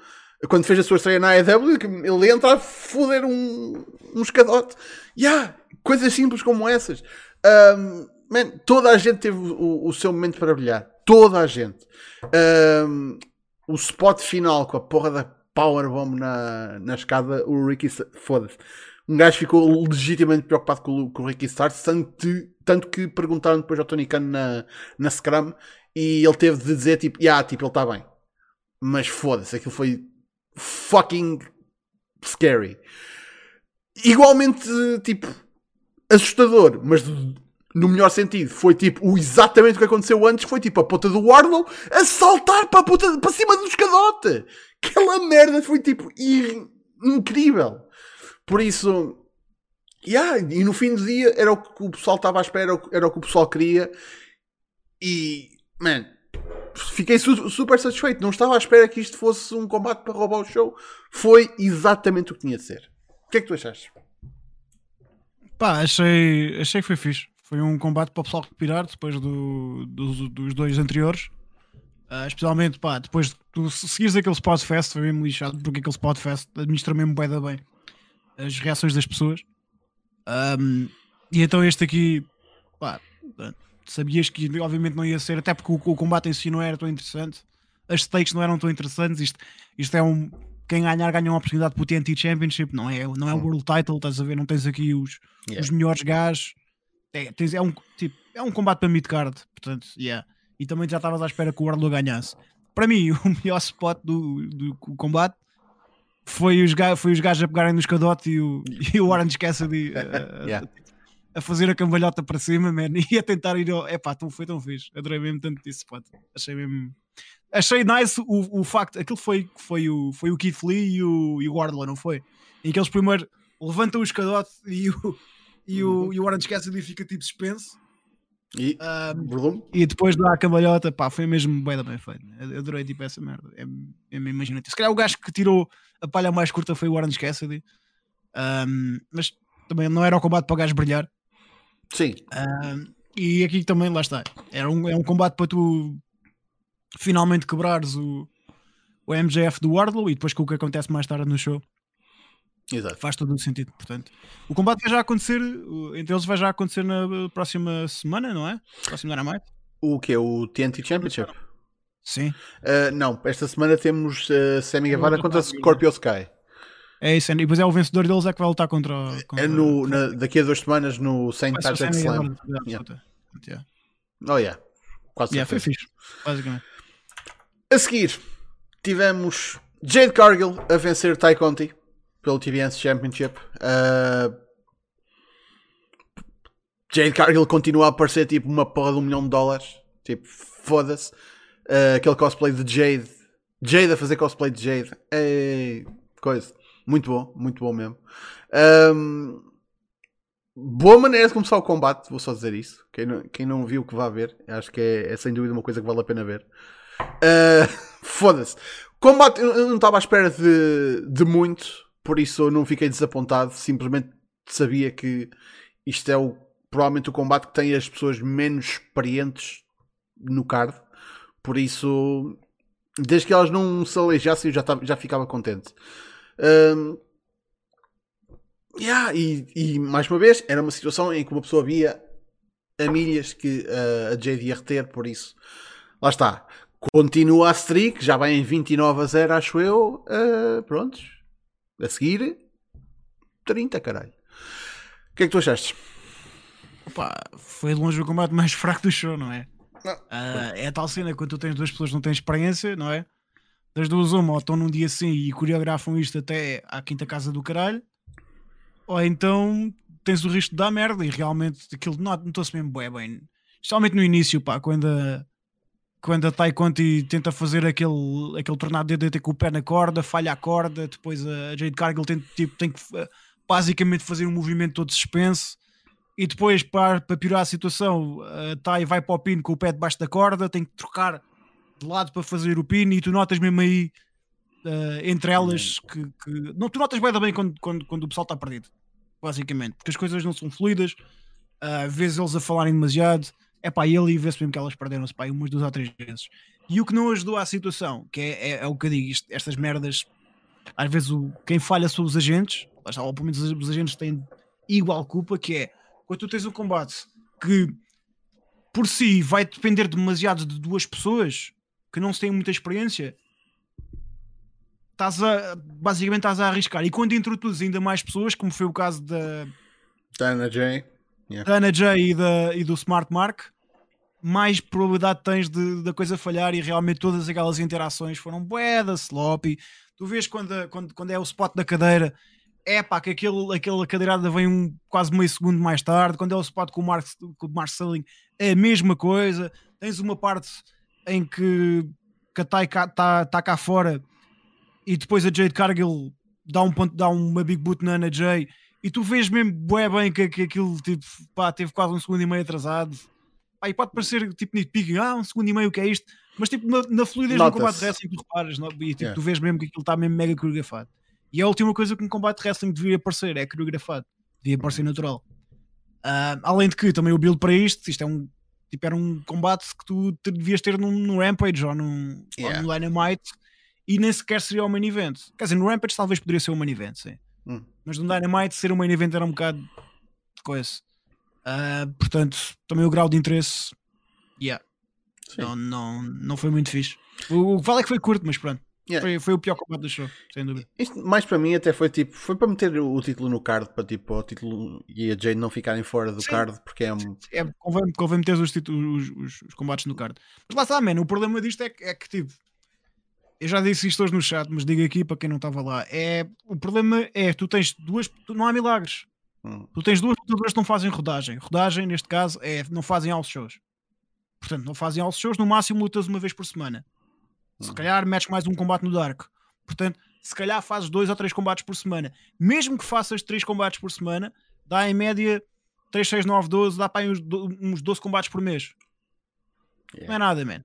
Quando fez a sua estreia na AEW, ele entra a foder um, um escadote. Yeah, coisas simples como essas. Um, man, toda a gente teve o, o seu momento para brilhar. Toda a gente. Um, o spot final com a porra da Powerbomb na, na escada, o Ricky. Foda-se. Um gajo ficou legitimamente preocupado com, o- com o Ricky Starks, tanto, tanto que perguntaram depois ao Tony Khan na, na Scrum e ele teve de dizer tipo, yeah, tipo, ele está bem. Mas foda-se, aquilo foi fucking scary. Igualmente, tipo, assustador, mas no melhor sentido. Foi tipo o, exatamente o que aconteceu antes. Foi tipo a puta do Warlow a saltar para, a puta, para cima do escadote. Aquela merda foi tipo ir- incrível. Por isso, yeah, e no fim do dia era o que o pessoal estava à espera, era o que- era o que o pessoal queria. E, man, fiquei su- super satisfeito. Não estava à espera que isto fosse um combate para roubar o show. Foi exatamente o que tinha de ser. O que é que tu achaste? Pá, achei, achei que foi fixe. Foi um combate para o pessoal respirar depois do, dos, dos dois anteriores. Ah, especialmente, pá, depois de tu seguires aquele Spot Fest, foi mesmo lixado, porque aquele Spot Fest administra mesmo bué da bem. as reações das pessoas. Um, e então este aqui, pá, sabias que obviamente não ia ser, até porque o, o, combate em si não era tão interessante, as stakes não eram tão interessantes. Isto, isto é um. Quem ganhar ganha uma oportunidade para o TNT Championship, não é, não é o. World Title, estás a ver? Não tens aqui os, yeah. os melhores gajos. É, tens, é, um, tipo, é um combate para mid-card, portanto, yeah. E também já estavas à espera que o Wardlow ganhasse. Para mim, <laughs> o melhor spot do, do combate foi os, foi os gajos a pegarem no escadote e o, e o Orange Cassidy a, <laughs> yeah. a, fazer a cambalhota para cima, man, <laughs> e a tentar ir ao. Epá, tão, foi tão fixe. Adorei mesmo tanto esse spot. Achei mesmo. Achei nice o, o facto. Aquilo foi, foi, o, foi o Keith Lee e o, e o Wardlow, não foi? Em que eles primeiro levantam o escadote e o, e o, uhum. e o Orange Cassidy fica tipo suspenso. E, um, e depois dá a cambalhota, pá, foi mesmo bem, bem feito. Eu adorei tipo essa merda. É, é imaginativo. Se calhar o gajo que tirou a palha mais curta foi o Orange Cassidy, um, mas também não era o combate para o gajo brilhar. Sim. Um, e aqui também, lá está. Era um, é um combate para tu finalmente quebrares o, o MJF do Wardlow e depois com o que acontece mais tarde no show. Exato. Faz todo o sentido, portanto. O combate vai já acontecer, entre eles vai já acontecer na próxima semana, não é? Próximo Dynamite. O que é? O TNT Championship? Sim. Uh, não, esta semana temos uh, Sammy Guevara contra Scorpio Sky. É isso, e depois é o vencedor deles é que vai lutar contra. contra... É no, na, daqui a duas semanas no Saint Patrick's Slam. Yeah. Yeah. Oh yeah, quase yeah, foi fixe, basicamente. A seguir, tivemos Jade Cargill a vencer Ty Conti pelo TBS Championship. Uh, Jade Cargill continua a aparecer tipo uma porra de um milhão de dólares. Tipo, foda-se. Uh, aquele cosplay de Jade. Jade a fazer cosplay de Jade. Ei, coisa. Muito bom, muito bom mesmo. Um, boa maneira de começar o combate, vou só dizer isso. Quem não, quem não viu que vá ver, acho que é, é sem dúvida uma coisa que vale a pena ver. Uh, <laughs> Foda-se. Combate, eu não estava à espera de, de muito, por isso eu não fiquei desapontado. Simplesmente sabia que isto é o, provavelmente o combate que tem as pessoas menos experientes no card. Por isso, desde que elas não se aleijassem, eu já, tava, já ficava contente. Um, yeah, e, e, mais uma vez, era uma situação em que uma pessoa via a milhas que uh, a Jade ia reter, por isso, lá está. Continua a streak, já vai em 29 a 0, acho eu. Uh, prontos. A seguir, 30, caralho. O que é que tu achaste? Opa, foi de longe o combate mais <laughs> fraco do show, não é? Não. Uh, é a tal cena quando tu tens duas pessoas que não têm experiência, não é? Das duas, uma, ou estão num dia assim e coreografam isto até à quinta casa do caralho, ou então tens o risco de dar merda e realmente aquilo notou-se mesmo bem, bem. Especialmente no início, pá, quando a, quando a Tai Conti tenta fazer aquele, aquele tornado de DDT com o pé na corda, falha a corda, depois a Jade Cargill tem, tipo, tem que basicamente fazer um movimento todo suspenso e depois para, para piorar a situação a Tai vai para o pino com o pé debaixo da corda, tem que trocar de lado para fazer o pino e tu notas mesmo aí uh, entre elas que, que, não, tu notas bem também quando, quando, quando o pessoal está perdido basicamente, porque as coisas não são fluidas uh, vezes eles a falarem demasiado é pá, e ali vê-se mesmo que elas perderam-se pá, umas duas ou três vezes e o que não ajudou à situação que é, é, é o que eu digo, isto, estas merdas às vezes o, quem falha são os agentes ou pelo menos os agentes têm igual culpa que é quando tu tens um combate que por si vai depender demasiado de duas pessoas que não se têm muita experiência, estás a basicamente estás a arriscar. E quando introduzes ainda mais pessoas, como foi o caso da Dana J, yeah. Dana J e, da, e do Smart Mark, mais probabilidade tens de, da coisa falhar e realmente todas aquelas interações foram bué da sloppy. Tu vês quando, quando, quando é o spot da cadeira, é pá, que aquele, aquela cadeirada vem um, quase meio segundo mais tarde. Quando é o spot com o, Mark, com o Marceling, é a mesma coisa. Tens uma parte em que, que a Tai está tá cá fora e depois a Jade Cargill dá, um ponto, dá uma big boot na Ana Jay e tu vês mesmo bué bem que, que aquilo tipo, pá, teve quase um segundo e meio atrasado. E pode parecer tipo nitpicking, ah, um segundo e meio, o que é isto? Mas tipo, na, na fluidez do combate wrestling, tu reparas não? e tipo, yeah. tu vês mesmo que aquilo está mesmo mega coreografado. E é a última coisa que um combate wrestling devia aparecer, é coreografado, devia aparecer natural. Uh, além de que também o build para isto, isto é um tipo, era um combate que tu te devias ter num, num Rampage ou num, yeah. ou num Dynamite e nem sequer seria o main event. Quer dizer, no Rampage talvez poderia ser o main event, sim. Hum. Mas no Dynamite ser um main event era um bocado de coisa. Ah, portanto, também o grau de interesse, yeah, Sim. não, não, não foi muito fixe. O, o que vale é que foi curto, mas pronto. Yeah. Foi, foi o pior combate do show, sem dúvida. Isto, mais para mim, até foi tipo, foi para meter o, o título no card, para tipo, o título e a Jade não ficarem fora do Sim. card, porque é um. É, convém, convém meter os, títulos- os, os- os combates no card. Mas lá está, man, o problema disto é que, é que tipo, eu já disse isto hoje no chat, mas digo aqui para quem não estava lá. É, o problema é, tu tens duas, tu- não há milagres. Hum. Tu tens duas lutadoras que não fazem rodagem. Rodagem, neste caso, é não fazem house shows. Portanto, não fazem house shows, no máximo lutas uma vez por semana. Se Hum. calhar metes mais um combate no Dark. Portanto, se calhar fazes dois ou três combates por semana. Mesmo que faças três combates por semana, dá em média 3, 6, 9, 12, dá para aí uns, uns 12 combates por mês. Não é Yeah. nada, man.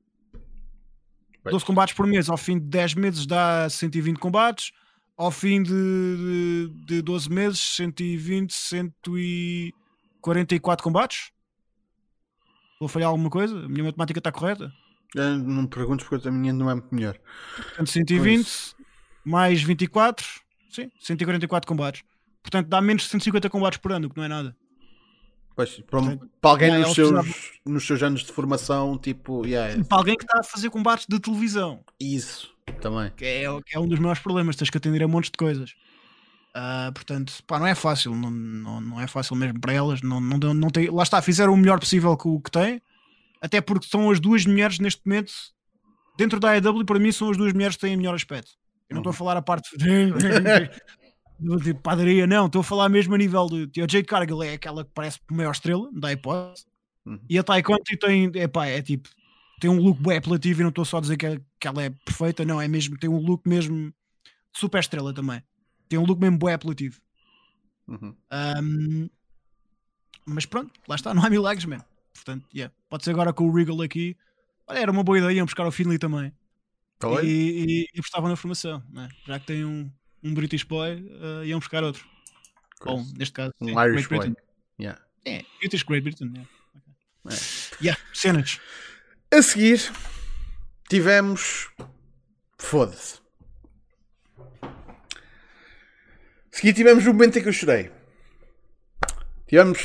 Pois. 12 combates por mês, ao fim de 10 meses dá 120 combates, ao fim de, de, de 12 meses, 120, 144 combates. Vou falhar alguma coisa? A minha matemática está correta? Ah, Não me perguntes porque a minha não é muito melhor. Portanto, 120 mais 24, sim, 144 combates. Portanto, dá menos de 150 combates por ano, o que não é nada. Pois, para, Portanto, para alguém yeah, nos, seus, nos seus anos de formação, tipo, yeah, E para alguém que está a fazer combates de televisão, isso também. que é, que é um dos maiores problemas, tens que atender a montes de coisas. Ah, portanto, pá, não é fácil, não, não, não é fácil mesmo para elas. Não, não, não tem, lá está, fizeram o melhor possível com o que têm, até porque são as duas mulheres neste momento, dentro da AEW, para mim, são as duas mulheres que têm melhor aspecto. Eu não estou a falar a parte de, <laughs> de padaria, não, estou a falar mesmo a nível de. A Jade Cargill é aquela que parece a maior estrela, não dá hipótese. Uhum. E a Conti tem, epá, é tipo, tem um look bem apelativo e não estou só a dizer que, é- que ela é perfeita, não, é mesmo, tem um look mesmo de super estrela também. Tem um look mesmo bem apelativo. Uhum. Ahm, mas pronto, lá está, não há milagres, man. Portanto, yeah, pode ser agora com o Regal aqui. Olha, era uma boa ideia, iam buscar o Finley também. E, e, e apostavam na formação, né? já que tem um, um British boy, eh, iam buscar outro. Ou, neste caso, Um sim, Irish Great boy. Britain. Yeah. É, British Great Britain. Yeah. É. Yeah, cenas. A seguir, tivemos. Foda-se. A seguir, tivemos o momento em que eu chorei. Tivemos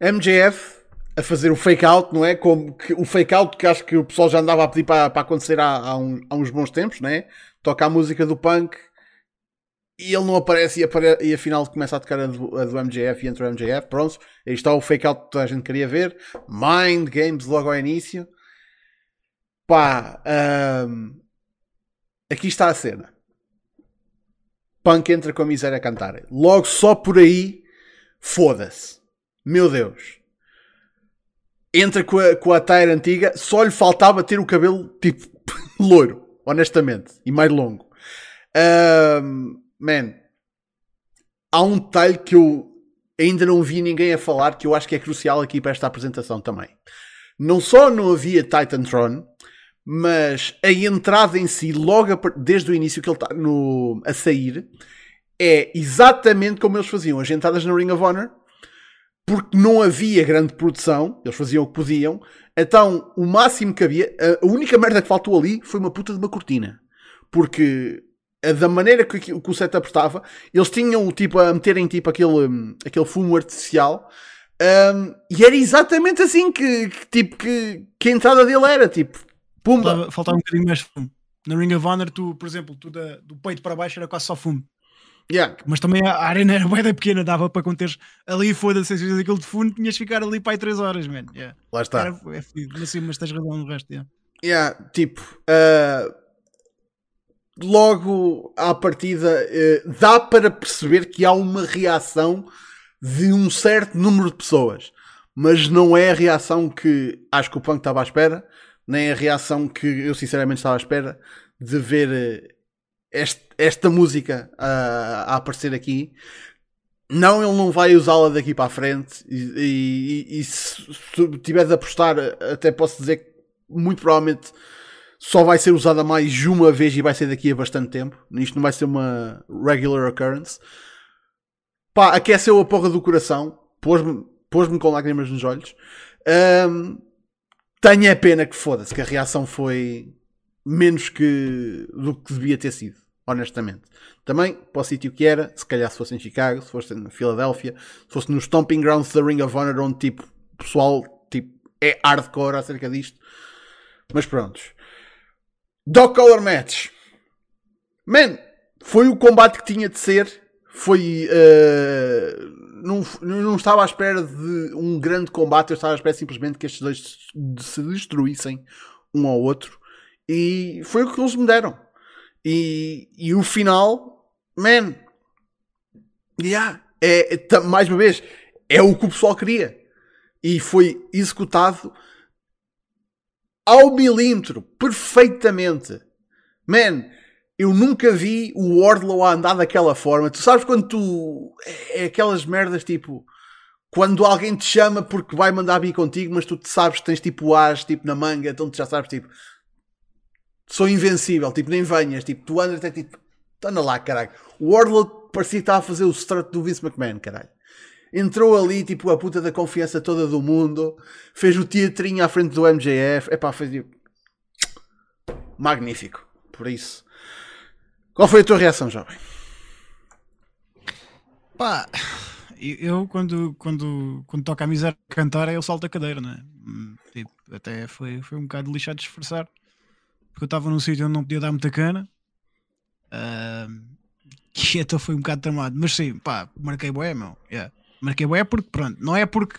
MJF a fazer o fake out, não é? Como que, o fake out que acho que o pessoal já andava a pedir para, para acontecer há, há, um- há uns bons tempos, não é? Toca a música do punk e ele não aparece e, apare- e afinal começa a tocar a do, a do MJF e entra o MJF. Pronto, aí está o fake out que toda a gente queria ver. Mind Games logo ao início. Pá, ahm, aqui está a cena. Punk entra com a miséria a cantar. Logo só por aí, foda-se. Meu Deus. Entra com a, com a tire antiga, só lhe faltava ter o cabelo tipo <laughs> loiro, honestamente, e mais longo. Ahm, man, há um detalhe que eu ainda não vi ninguém a falar que eu acho que é crucial aqui para esta apresentação também. Não só não havia Titantron, mas a entrada em si, logo desde o início que ele está no- a sair, é exatamente como eles faziam as entradas na Ring of Honor, porque não havia grande produção, eles faziam o que podiam, então o máximo que havia, a- única merda que faltou ali foi uma puta de uma cortina, porque da maneira que, que o setup estava, eles tinham tipo a meterem tipo aquele, aquele fumo artificial. hum, e era exatamente assim que, que, tipo que, que a entrada dele era tipo pumba Faltava, faltava um bocadinho mais de fumo. Na Ring of Honor, tu, por exemplo, tu da- do peito para baixo era quase só fumo. Yeah. Mas também a arena era bem pequena, dava para conteres ali, foda-se, se aquilo de fundo, tinhas de ficar ali para aí 3 horas, man. Yeah. lá está Era, é fedido. mas sim, mas tens razão no resto. Yeah. Yeah, tipo, uh, logo à partida, uh, dá para perceber que há uma reação de um certo número de pessoas, mas não é a reação que acho que o Punk estava à espera, nem a reação que eu sinceramente estava à espera de ver uh, este- esta música uh, a aparecer aqui. Não, ele não vai usá-la daqui para a frente. E, e- e se, se tiver de apostar, até posso dizer que muito provavelmente só vai ser usada mais uma vez e vai ser daqui a bastante tempo. Isto não vai ser uma regular occurrence. Pá, aqueceu a porra do coração, pôs-me pôs com lágrimas nos olhos. Ahm, tenho pena que foda-se, que a reação foi menos que do que devia ter sido. honestamente. Também para o sítio que era, se calhar se fosse em Chicago, se fosse na Filadélfia, se fosse nos Stomping Grounds da Ring of Honor, onde tipo, o pessoal tipo, é hardcore acerca disto. Mas prontos. Dog Collar Match. Man, foi o combate que tinha de ser. Foi. Uh, não, não estava à espera de um grande combate, eu estava à espera simplesmente que estes dois se destruíssem um ao outro. E foi o que eles me deram. E, e o final, man, yeah, é, é, mais uma vez, é o que o pessoal queria. E foi executado ao milímetro, perfeitamente. Man, eu nunca vi o Wardlow a andar daquela forma. Tu sabes quando tu. É aquelas merdas tipo. Quando alguém te chama porque vai mandar vir contigo, mas tu sabes que tens tipo as tipo na manga, então tu já sabes tipo. Sou invencível, tipo, nem venhas, tipo, tu andas até tipo. Anda lá, caralho. O Wardlow parecia que estava a fazer o strut do Vince McMahon, caralho. Entrou ali, tipo, a puta da confiança toda do mundo, fez o teatrinho à frente do MJF, é pá, fez tipo. Magnífico. Por isso. Qual foi a tua reação, jovem? Pá, eu quando, quando, quando toca a miséria cantar, eu salto a cadeira, é? Hum, tipo, até foi, foi um bocado lixado de esforçar, porque eu estava num sítio onde não podia dar muita cana, uh, que até foi um bocado tramado, mas sim, pá, marquei boé, meu, yeah. marquei boé porque, pronto, não é porque.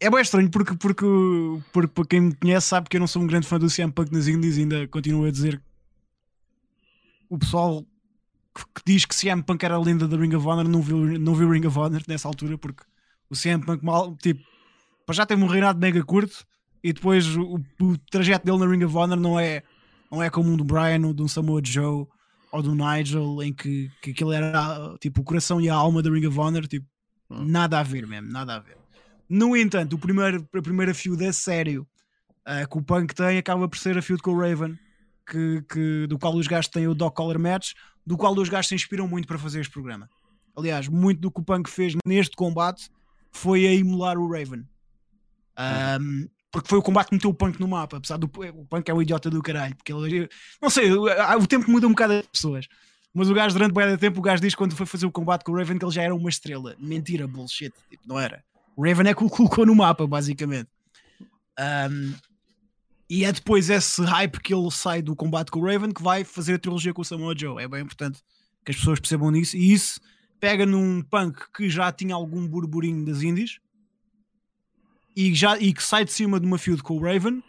É bem estranho porque, porque, porque, porque quem me conhece sabe que eu não sou um grande fã do Punk nas e ainda continuo a dizer o pessoal que diz que CM Punk era a lenda da Ring of Honor não viu, não viu Ring of Honor nessa altura porque o CM Punk mal, tipo, já teve um reinado mega curto e depois o, o, trajeto dele na Ring of Honor não é, não é como um do Brian ou do Samoa Joe ou do Nigel em que, que aquilo era tipo o coração e a alma da Ring of Honor, tipo, hum. nada a ver mesmo, nada a ver. No entanto, o primeiro, a primeira feud a sério uh, que o Punk tem acaba por ser a feud com o Raven que, que, do qual os gajos têm o Dog Collar Match, do qual os gajos se inspiram muito para fazer este programa. Aliás, muito do que o Punk fez neste combate foi a emular o Raven. Um, porque foi o combate que meteu o Punk no mapa, apesar do o Punk é o idiota do caralho, porque ele, não sei, o tempo muda um bocado as pessoas. Mas o gajo, durante bem tempo, o gajo diz quando foi fazer o combate com o Raven que ele já era uma estrela. Mentira, bullshit. Tipo, não era. O Raven é que o colocou no mapa, basicamente. Um, e é depois esse hype que ele sai do combate com o Raven que vai fazer a trilogia com o Samoa Joe. É bem importante que as pessoas percebam nisso. E isso pega num punk que já tinha algum burburinho das indies e, já, e que sai de cima de uma feud com o Raven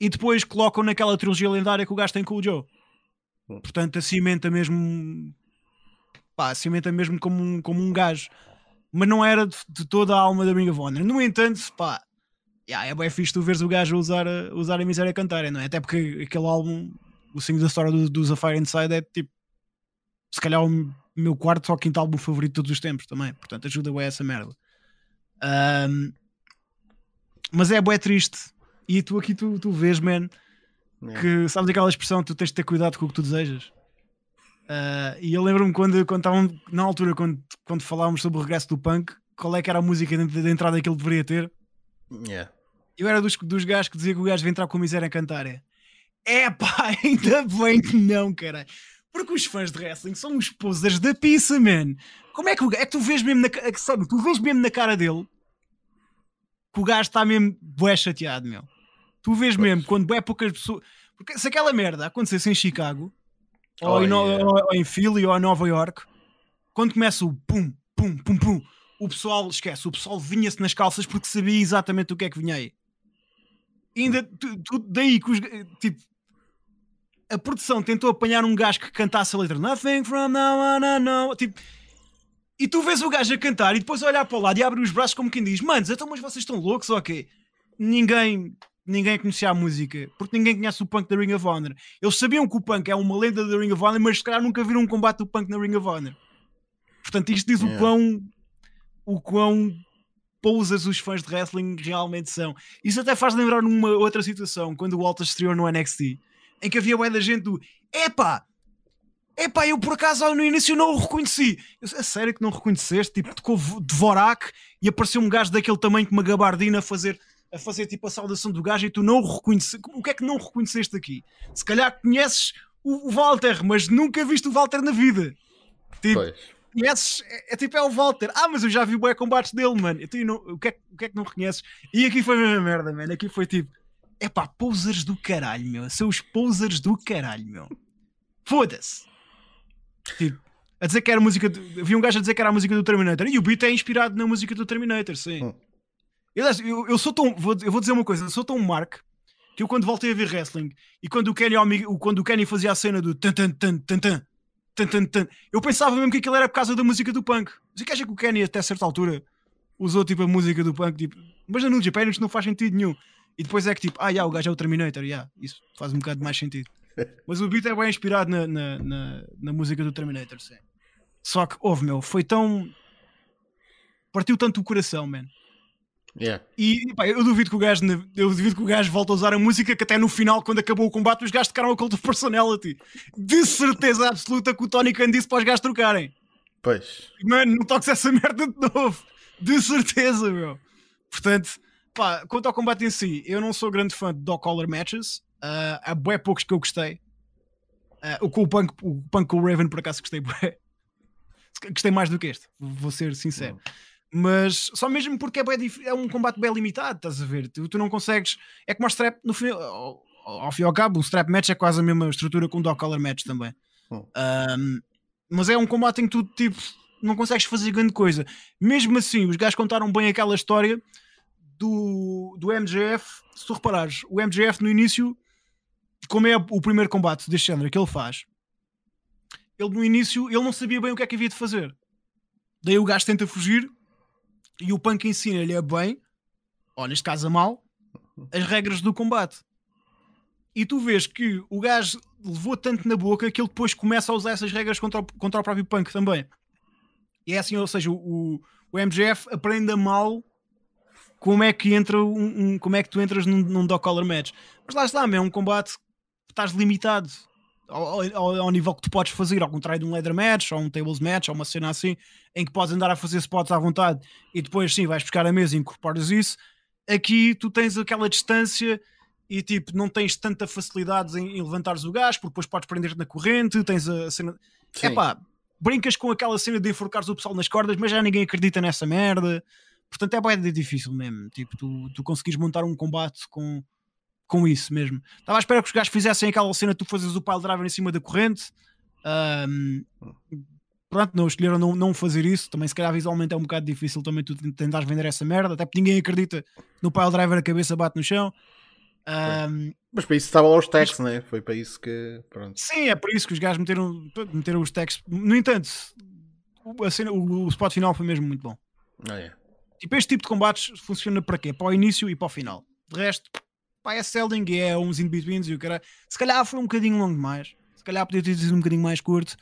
e depois colocam naquela trilogia lendária que o gajo tem com o Joe. Hum. Portanto, cimenta mesmo pá, cimenta mesmo como um, como um gajo. Mas não era de, de toda a alma da Ring of Honor. No entanto, pá, yeah, é bem fixe tu veres o gajo usar, usar a miséria a cantar, não é? Até porque aquele álbum, o Sing da história do, do Fire Inside é tipo, se calhar o meu quarto ou quinto álbum favorito de todos os tempos também, portanto ajuda bem essa merda. Um, mas é bué triste. E tu aqui tu, tu vês, man, que sabes aquela expressão, tu tens de ter cuidado com o que tu desejas. Uh, e eu lembro-me quando, quando estavam, na altura, quando, quando falávamos sobre o regresso do punk, qual é que era a música de, de entrada que ele deveria ter? Yeah. Eu era dos, dos gajos que dizia que o gajo vem entrar com miséria a cantar. É pá, <laughs> ainda bem que não, cara. Porque os fãs de wrestling são os posers da pizza, man. Como é que, o, é que tu vês mesmo na, é sabe, tu vês mesmo na cara dele que o gajo está mesmo bué chateado, meu. Tu vês pois. mesmo quando é poucas pessoas. Porque se aquela merda acontecesse em Chicago, oh, ou, em, yeah. ou, ou, em Philly, ou em Nova York, quando começa o pum, pum, pum, pum, o pessoal, esquece, o pessoal vinha-se nas calças porque sabia exatamente o que é que vinha aí ainda tu, tu, daí que os, tipo, a produção tentou apanhar um gajo que cantasse a letra Nothing from now on, I know. Tipo, e tu vês o gajo a cantar e depois olhar para o lado e abre os braços como quem diz: Manos, então, mas vocês estão loucos ou okay? Ninguém, ninguém conhecia a música porque ninguém conhece o punk da Ring of Honor. Eles sabiam que o punk é uma lenda da Ring of Honor, mas se calhar nunca viram um combate do punk na Ring of Honor. Portanto, isto diz yeah. o quão o quão pousas os fãs de wrestling realmente são. Isso até faz lembrar numa outra situação, quando o Walter estreou no NXT, em que havia bué da gente do epá, epá, eu por acaso no início não o reconheci. Eu, é sério que não reconheceste? Tipo, tocou Dvorak e apareceu um gajo daquele tamanho com uma gabardina a fazer a fazer tipo a saudação do gajo e tu não o reconheces. O que é que não reconheceste aqui? Se calhar conheces o, o Walter, mas nunca viste o Walter na vida. Tipo, Pois. Conheces, é, é tipo, é o Walter. Ah, mas eu já vi bué combates dele, mano. Então, não- o, que é, que- o que é que não reconheces? E aqui foi a mesma merda, mano. Aqui foi tipo, é pá, posers do caralho, meu. São os posers do caralho, meu. Foda-se. Tipo, a dizer que era música. Do, havia um gajo a dizer que era a música do Terminator. E o beat é inspirado na música do Terminator, sim. Hum. Eu, eu, eu sou tão. Vou, eu vou dizer uma coisa, eu sou tão Mark que eu quando voltei a ver wrestling e quando o Kenny, o- quando o Kenny fazia a cena do tan tan tan tan tan tan tan tan, eu pensava mesmo que aquilo era por causa da música do punk. Mas o que acha que o Kenny até certa altura usou tipo a música do punk, tipo, mas no Japan isto não faz sentido nenhum. E depois é que tipo, ah, já, o gajo é o Terminator, já, isso faz um bocado mais sentido. <laughs> Mas o beat é bem inspirado na, na, na, na música do Terminator, sim. Só que, houve, meu, foi tão. Partiu tanto o coração, man. Yeah. E pá, eu duvido que o gajo eu duvido que o gajo volte a usar a música que até no final, quando acabou o combate, os gajos tocaram a Cult of Personality. De certeza absoluta que o Tony Khan disse para os gajos trocarem. Pois. Mano, não toques essa <laughs> merda de novo. De certeza, meu. Portanto, pá, quanto ao combate em si, eu não sou grande fã de dog collar matches. Ah, há bué poucos que eu gostei. Ah, o com o punk, o punk com o Raven, por acaso, gostei bué. <laughs> Gostei mais do que este, vou ser sincero. Mas só mesmo porque é, dif- é um combate bem limitado, estás a ver? Tu, tu não consegues. É como o strap, no fim, ao, ao fim e ao cabo, o strap match é quase a mesma estrutura que um dog collar match também. Hum. Ahm, mas é um combate em que tu tipo, não consegues fazer grande coisa. Mesmo assim, os gajos contaram bem aquela história do, do MJF. Se tu reparares, o MJF no início, como é o primeiro combate deste género que ele faz, ele no início ele não sabia bem o que é que havia de fazer. Daí o gajo tenta fugir e o punk ensina-lhe a bem, ou neste caso a mal, as regras do combate. E tu vês que o gajo levou tanto na boca que ele depois começa a usar essas regras contra o, contra o próprio punk também. E é assim, ou seja, o, o MJF aprende a mal como é que entra um, um- como é que tu entras num, num dog collar match. Mas lá está, é um combate que estás limitado ao, ao- ao nível que tu podes fazer, ao contrário de um leather match, ou um tables match, ou uma cena assim, em que podes andar a fazer spots à vontade e depois sim vais buscar a mesa e incorporas isso. Aqui tu tens aquela distância e tipo, não tens tanta facilidade em, em levantares o gás, porque depois podes prender-te na corrente, tens a cena. É pá, brincas com aquela cena de enforcares o pessoal nas cordas, mas já ninguém acredita nessa merda. Portanto, é bem difícil mesmo. Tipo, tu, tu conseguires montar um combate com, com isso mesmo. Estava à espera que os gajos fizessem aquela cena, tu fazes o pile driver em cima da corrente. Ahm, pronto, não escolheram não, não fazer isso. Também, se calhar, visualmente é um bocado difícil também tu tentares vender essa merda, até porque ninguém acredita no pile driver a cabeça bate no chão. Ahm, Mas para isso estava lá os tags, né? Foi para isso que. Pronto. Sim, é por isso que os gajos meteram, meteram os tags. No entanto, o, a cena- o- o spot final foi mesmo muito bom. Ah, é. Tipo, este tipo de combates funciona para quê? Para o início e para o final. De resto, pá, é selling e é uns in-betweens e o cara. Se calhar foi um bocadinho longo demais. Se calhar podia ter sido um bocadinho mais curto.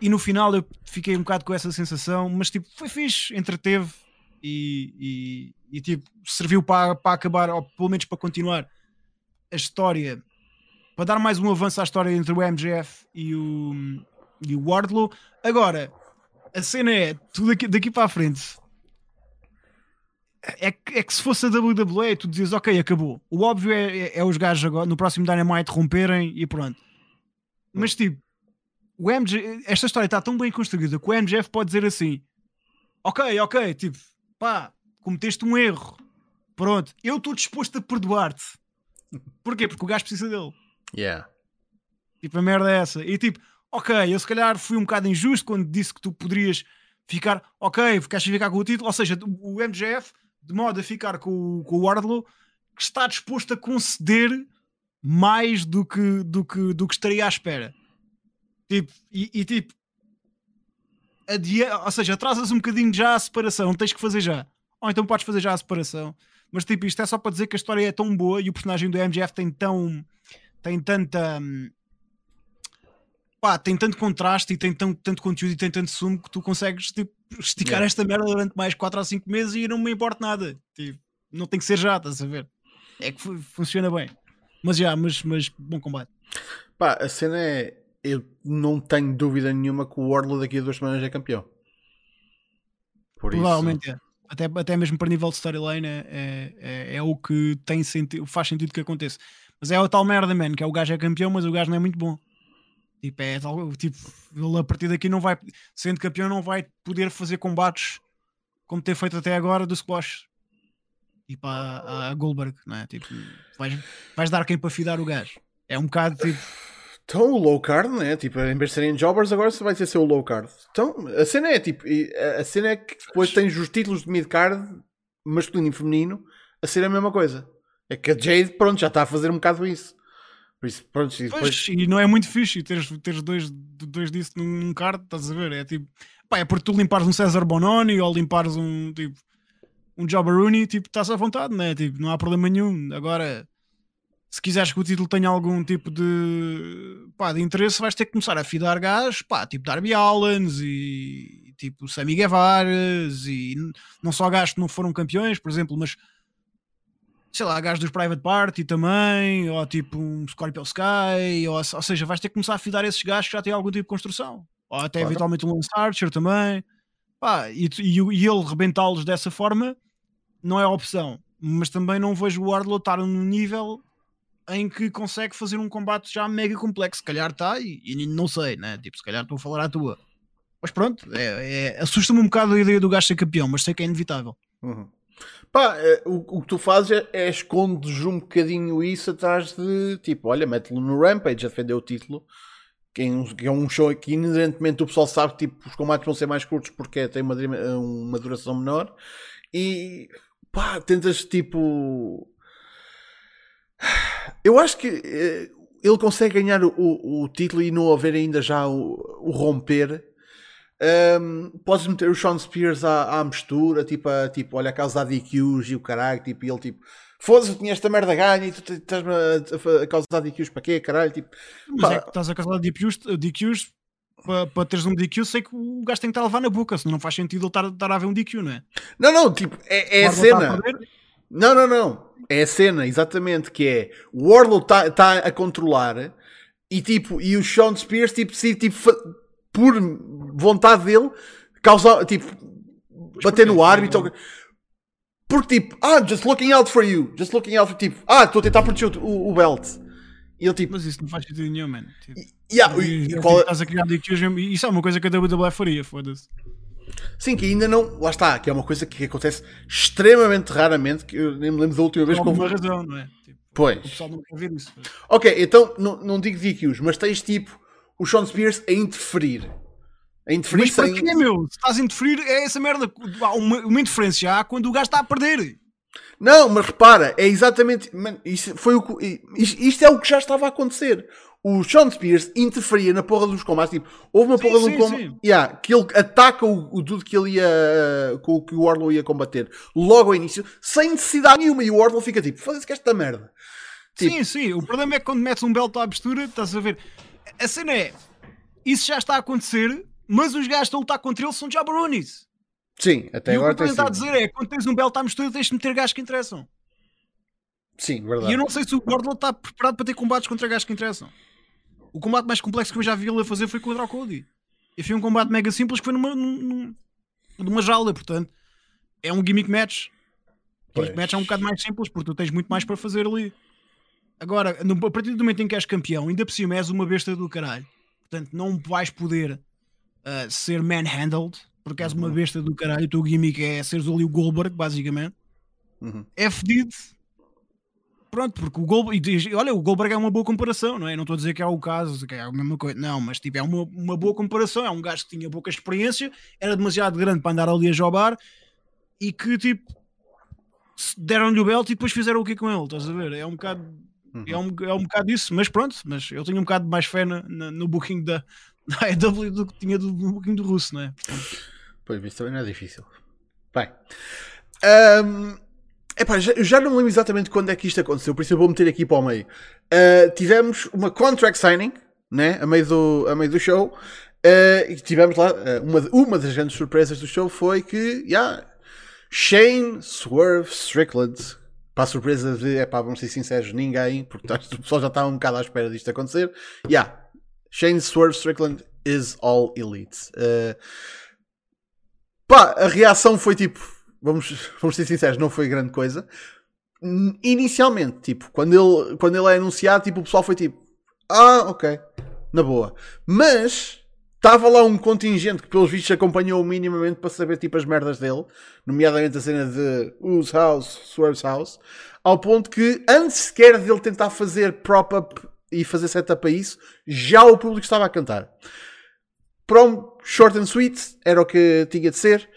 E no final eu fiquei um bocado com essa sensação, mas tipo, foi fixe, entreteve e, e, e, tipo, serviu para, para acabar, ou pelo menos para continuar a história, para dar mais um avanço à história entre o MJF e o, e o Wardlow. Agora, a cena é, tu daqui, daqui para a frente, é que, é que se fosse a WWE, tu dizias, ok, acabou. O óbvio é, é, é os gajos agora, no próximo Dynamite romperem e pronto. Mas tipo, o MJ, esta história está tão bem construída que o MJF pode dizer assim: Ok, ok, tipo, pá, cometeste um erro. Pronto, eu estou disposto a perdoar-te. Porquê? Porque o gajo precisa dele. Yeah. Tipo, a merda é essa. E tipo, ok, eu se calhar fui um bocado injusto quando disse que tu poderias ficar, ok, ficaste a ficar com o título. Ou seja, o MJF, de modo a ficar com, com o Wardlow, que está disposto a conceder mais do que, do que, do que estaria à espera. Tipo, e, e tipo, adia, ou seja, atrasas um bocadinho já a separação, tens que fazer já. Ou então podes fazer já a separação. Mas tipo, isto é só para dizer que a história é tão boa e o personagem do MJF tem tão tem tanta hum, pá, tem tanto contraste e tem tão, tanto conteúdo e tem tanto sumo que tu consegues tipo, esticar Yeah. esta merda durante mais 4 ou 5 meses e não me importa nada. Tipo, não tem que ser já, estás a ver? É que fu- funciona bem. Mas já, mas, mas bom combate. Pá, a cena é. Eu não tenho dúvida nenhuma que o Wardlow daqui a duas semanas é campeão. Por Provavelmente é. Até, até mesmo para nível de storyline é, é, é, é o que tem sentido, faz sentido que aconteça. Mas é o tal merda, man, que é o gajo é campeão, mas o gajo não é muito bom. Tipo, é tal, tipo, ele a partir daqui não vai, sendo campeão, não vai poder fazer combates como ter feito até agora do squash. Tipo, a, a Goldberg, não é? Tipo, vais, vais dar quem para fidar o gajo. É um bocado tipo. Então o low card, né? Tipo, em vez de serem jobbers, agora vai ter ser o low card. Então, a cena é tipo, a cena é que depois tens os títulos de mid card, masculino e feminino, a ser a mesma coisa. É que a Jade, pronto, já está a fazer um bocado isso. Por isso, pronto, e, depois... Pois, e não é muito fixe teres, teres dois, dois disso num card, estás a ver? É tipo, pá, é porque tu limpares um César Bononi ou limpares um tipo um Jobberuni, tipo, estás à vontade, né? Tipo, não há problema nenhum. Agora, se quiseres que o título tenha algum tipo de, pá, de interesse, vais ter que começar a fidar gás, pá, tipo Darby Allens e tipo Sammy Guevaras e não só gajos que não foram campeões, por exemplo, mas sei lá, gajos dos Private Party também, ou tipo um Scorpio Sky, ou, ou seja, vais ter que começar a fidar esses gajos que já têm algum tipo de construção, ou até claro. eventualmente um Lance Archer também, pá, e, e, e ele rebentá-los dessa forma não é opção, mas também não vejo o Wardlow estar num nível em que consegue fazer um combate já mega complexo. Se calhar está e, e, não sei, né? Tipo, se calhar estou a falar à tua. Mas pronto, é, é, assusta-me um bocado a ideia do gajo ser campeão, mas sei que é inevitável. Uhum. Pá, é, o, o, que tu fazes é, é escondes um bocadinho isso atrás de tipo, olha, mete-lo no Rampage a defender o título. Que é, um, que é um show que inerentemente o pessoal sabe que tipo, os combates vão ser mais curtos porque tem uma, uma duração menor. E pá, tentas tipo eu acho que eh, ele consegue ganhar o, o, o, título e não haver ainda já o, o romper. Um, podes meter o Sean Spears à, à mistura, tipo, a, tipo, olha, a causa da DQs e o caralho, tipo, e ele tipo, foda-se, tinha esta merda ganha e tu estás-me a, a, a causar DQs para quê, caralho? Tipo, Mas é que estás a causar DQs, DQs para, para teres um DQ, sei que o gajo tem que estar a levar na boca, senão não faz sentido ele estar, estar a ver um DQ, não é? Não, não, tipo, é, é a cena. Não, não, não. É a cena, exatamente, que é o Wardlow está tá a controlar e tipo, e o Sean Spears tipo, se, tipo por vontade dele causar, tipo, bater no árbitro. Porque tipo, ah, just looking out for you, just looking out for tipo, ah, estou a tentar proteger o, o belt. E ele tipo. Mas isso não faz sentido nenhum, mano. Tipo, yeah, e, e, qual... tipo, estás a criar Isso é uma coisa que a WWE faria, foda-se. Sim, que ainda não. Lá está, que é uma coisa que acontece extremamente raramente. Que eu nem me lembro da última vez que houve. razão, não é? Tipo, pois. O pessoal não quer ver isso. Ok, então não, não digo DQs, mas tens tipo o Sean Spears a interferir. A interferir mas sem. Porquê, meu? Se estás a interferir, é essa merda. Uma, uma interferência há quando o gajo está a perder. Não, mas repara, é exatamente. Man, isso foi o, isto, isto é o que já estava a acontecer o Sean Spears interferia na porra dos combates. Tipo, houve uma sim, porra sim, de um combate yeah, que ele ataca o, o tudo que ele ia com o que o Wardlow ia combater logo ao início, sem necessidade nenhuma. E o Wardlow fica tipo, foda-se que esta merda. Tipo, sim, sim. O problema é que quando metes um belt à abstura, estás a ver. A cena é, isso já está a acontecer, mas os gajos estão a lutar contra ele são jabronis. Sim, até e agora. o que eu estou a dizer é, quando tens um belt à mistura, tens de meter gajos que interessam. Sim, verdade. E eu não sei se o Wardlow está preparado para ter combates contra gajos que interessam. O combate mais complexo que eu já vi ele a fazer foi contra o Cody. E foi um combate mega simples que foi numa, numa, numa jaula, portanto. É um gimmick match. Gimmick match é um bocado mais simples porque tu tens muito mais para fazer ali. Agora, no, a partir do momento em que és campeão, ainda por cima és uma besta do caralho. Portanto, não vais poder uh, ser manhandled porque és uma uhum. besta do caralho. O teu gimmick é seres ali o Goldberg, basicamente. Uhum. É fedido pronto, porque o Goldberg, olha, o Goldberg é uma boa comparação, não é? Não estou a dizer que é o caso, que é a mesma coisa, não, mas tipo, é uma, uma boa comparação. É um gajo que tinha pouca experiência, era demasiado grande para andar ali a jobar e que tipo deram-lhe o belt e depois fizeram o que com ele, estás a ver? É um bocado. Uhum. É, um, é um bocado isso, mas pronto, mas eu tenho um bocado mais fé na, no booking da, <laughs> da EW do que tinha do, no booking do russo, não é? Portanto... Pois, isso também não é difícil. Bem, um, Epá, já, já não me lembro exatamente quando é que isto aconteceu, por isso eu vou meter aqui para o meio. Uh, tivemos uma contract signing, né, a meio do, a meio do show, uh, e tivemos lá, uh, uma, uma das grandes surpresas do show foi que, yeah, Shane Swerve Strickland, para a surpresa de, epá, vamos ser sinceros, ninguém, porque <laughs> o pessoal já estava um bocado à espera disto acontecer, yeah, Shane Swerve Strickland is all elite. Uh, pá, a reação foi tipo, vamos, <laughs> vamos ser sinceros, não foi grande coisa. Inicialmente, tipo, quando ele, quando ele é anunciado, tipo, o pessoal foi tipo, ah, ok. na boa. Mas estava lá um contingente que, pelos vistos, acompanhou minimamente para saber tipo as merdas dele, nomeadamente a cena de Whose House, Swerve's House, ao ponto que, antes sequer dele tentar fazer prop-up e fazer setup a isso, já o público estava a cantar. Prom, short and sweet, era o que tinha de ser.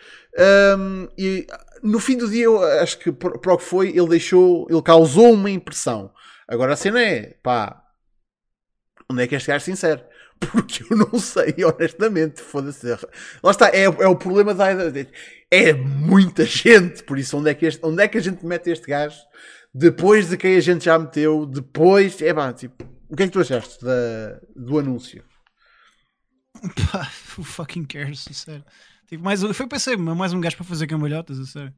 Um, e no fim do dia, eu acho que para o que foi, ele deixou, ele causou uma impressão. Agora a cena é, pá, onde é que este gajo sincero? <laughs> Porque eu não sei, honestamente, foda-se. Lá está, é, é o problema da É muita gente, por isso, onde é, que este, onde é que a gente mete este gajo? Depois de quem a gente já meteu, depois, é pá, tipo, o que é que tu achaste da, do anúncio? Pá, <laughs> who fucking cares, sincero. Tipo, mais, foi pensei, mais um gajo para fazer cambalhotas, a sério.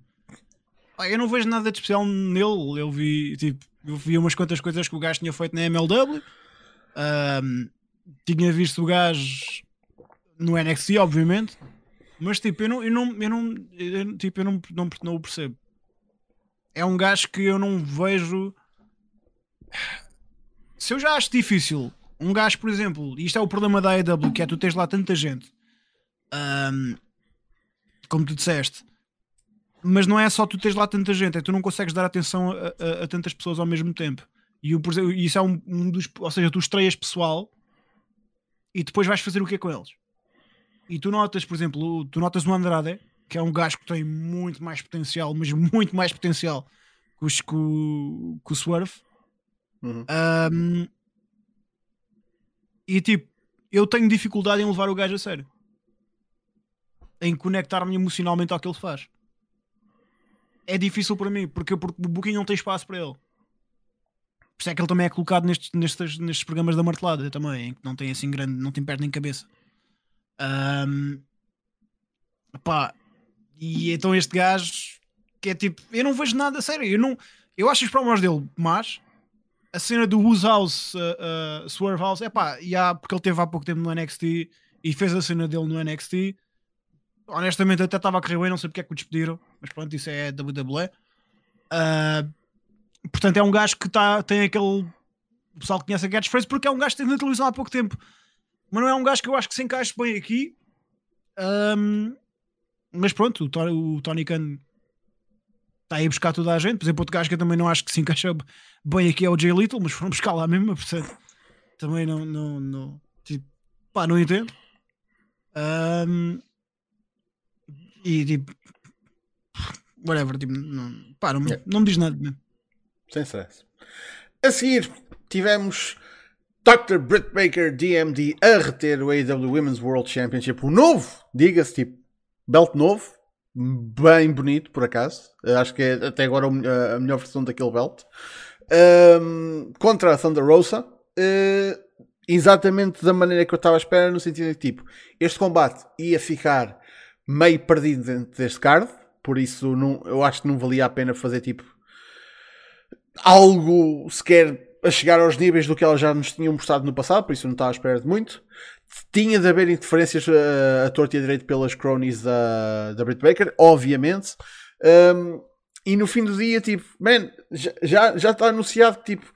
Pá, eu não vejo nada de especial nele. Eu vi, tipo, eu vi umas quantas coisas que o gajo tinha feito na MLW. Um, tinha visto o gajo no NXT, obviamente. Mas tipo, eu não, eu não, eu não, eu, tipo, eu não, não, não o percebo. É um gajo que eu não vejo. Se eu já acho difícil, um gajo, por exemplo, isto é o problema da AEW, que é tu tens lá tanta gente, um, como tu disseste, mas não é só tu tens lá tanta gente, é tu não consegues dar atenção a, a, a tantas pessoas ao mesmo tempo. E o, isso é um, um, dos. Ou seja, tu estreias pessoal e depois vais fazer o que com eles. E tu notas, por exemplo, tu notas o Andrade, que é um gajo que tem muito mais potencial, mas muito mais potencial que, os, que, o, que o Swerve. Uhum. Um, e tipo, eu tenho dificuldade em levar o gajo a sério. Em conectar-me emocionalmente ao que ele faz. É difícil para mim, porque, porque o Booking não tem espaço para ele. Por isso é que ele também é colocado nestes, nestes, nestes programas da martelada também, que não tem assim grande, não tem perna nem cabeça. Um, pá, e então este gajo que é tipo, eu não vejo nada sério, eu não, eu acho os promos dele mas a cena do Who's House, uh, uh, Swerve House, é pá, yeah, porque ele teve há pouco tempo no NXT e fez a cena dele no NXT. Honestamente, até estava a correr bem, não sei porque é que o despediram, mas pronto, isso é WWE. Uh, portanto, é um gajo que tá, tem aquele. O pessoal que conhece a catchphrase porque é um gajo que teve na televisão há pouco tempo. Mas não é um gajo que eu acho que se encaixe bem aqui. Um, mas pronto, o, o Tony Khan está aí a buscar toda a gente. Por exemplo, outro gajo que eu também não acho que se encaixa bem aqui é o Jay Little, mas foram <laughs> buscar lá mesmo, portanto, também não, não, não, tipo, pá, não entendo. Um, e tipo, whatever, tipo, não, pá, não, não me diz nada mesmo. Sem stress. A seguir, tivemos Dr. Britt Baker DMD a reter o AEW Women's World Championship. O novo, diga-se, tipo, belt novo. Bem bonito, por acaso. Acho que é até agora a melhor versão daquele belt. Um, contra a Thunder Rosa. Uh, exatamente da maneira que eu estava à espera, no sentido de tipo, este combate ia ficar meio perdido dentro deste card. Por isso, não, eu acho que não valia a pena fazer tipo algo sequer a chegar aos níveis do que elas já nos tinham mostrado no passado, por isso não estava à espera de muito. Tinha de haver interferências eh, a torta e a direito pelas cronies da, da Britt Baker, obviamente. Um, e no fim do dia, tipo, man, já, já está anunciado que, tipo,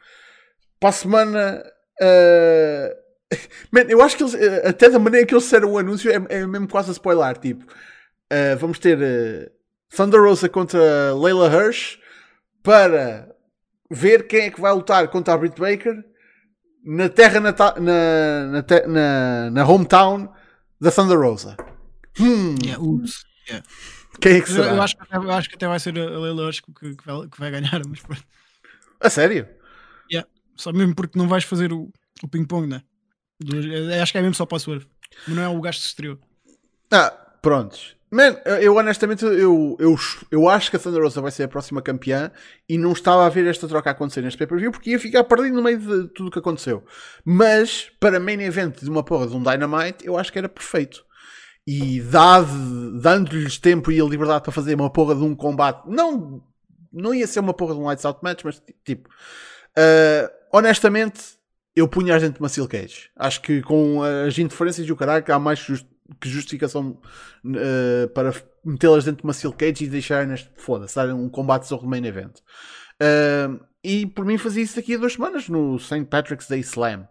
para a semana. Uh... <laughs> Man, eu acho que eles, eh, até da maneira que eles fizeram o anúncio, é, é mesmo quase a spoiler. Tipo, uh, vamos ter uh, Thunder Rosa contra Layla Hirsch para ver quem é que vai lutar contra a Britt Baker na terra natal, na, na, te, na, na, hometown da Thunder Rosa. Hum. Yeah, Yeah. Quem é que será? Eu, eu, acho que até, eu acho que até vai ser a Leila que, que, vai, que vai ganhar, mas pronto. A sério? Yeah. Só mesmo porque não vais fazer o, o ping-pong, né? Acho que é mesmo só para o Swerve. Mas não é o gasto exterior. Ah, prontos. Man, eu honestamente eu, eu, eu acho que a Thunder Rosa vai ser a próxima campeã e não estava a ver esta troca acontecer neste pay-per-view porque ia ficar perdido no meio de tudo o que aconteceu. Mas para main event de uma porra de um Dynamite, eu acho que era perfeito. E dando-lhes tempo e a liberdade para fazer uma porra de um combate, não, não ia ser uma porra de um Lights Out Match, mas tipo, uh, honestamente, eu punha a gente numa Steel Cage. Acho que com as interferências e o caralho, há mais just, que justificação uh, para metê-las dentro de uma Steel Cage e deixar neste foda-se, um combate sobre o main event. Uh, e por mim fazia isso daqui a duas semanas no St. Patrick's Day Slam.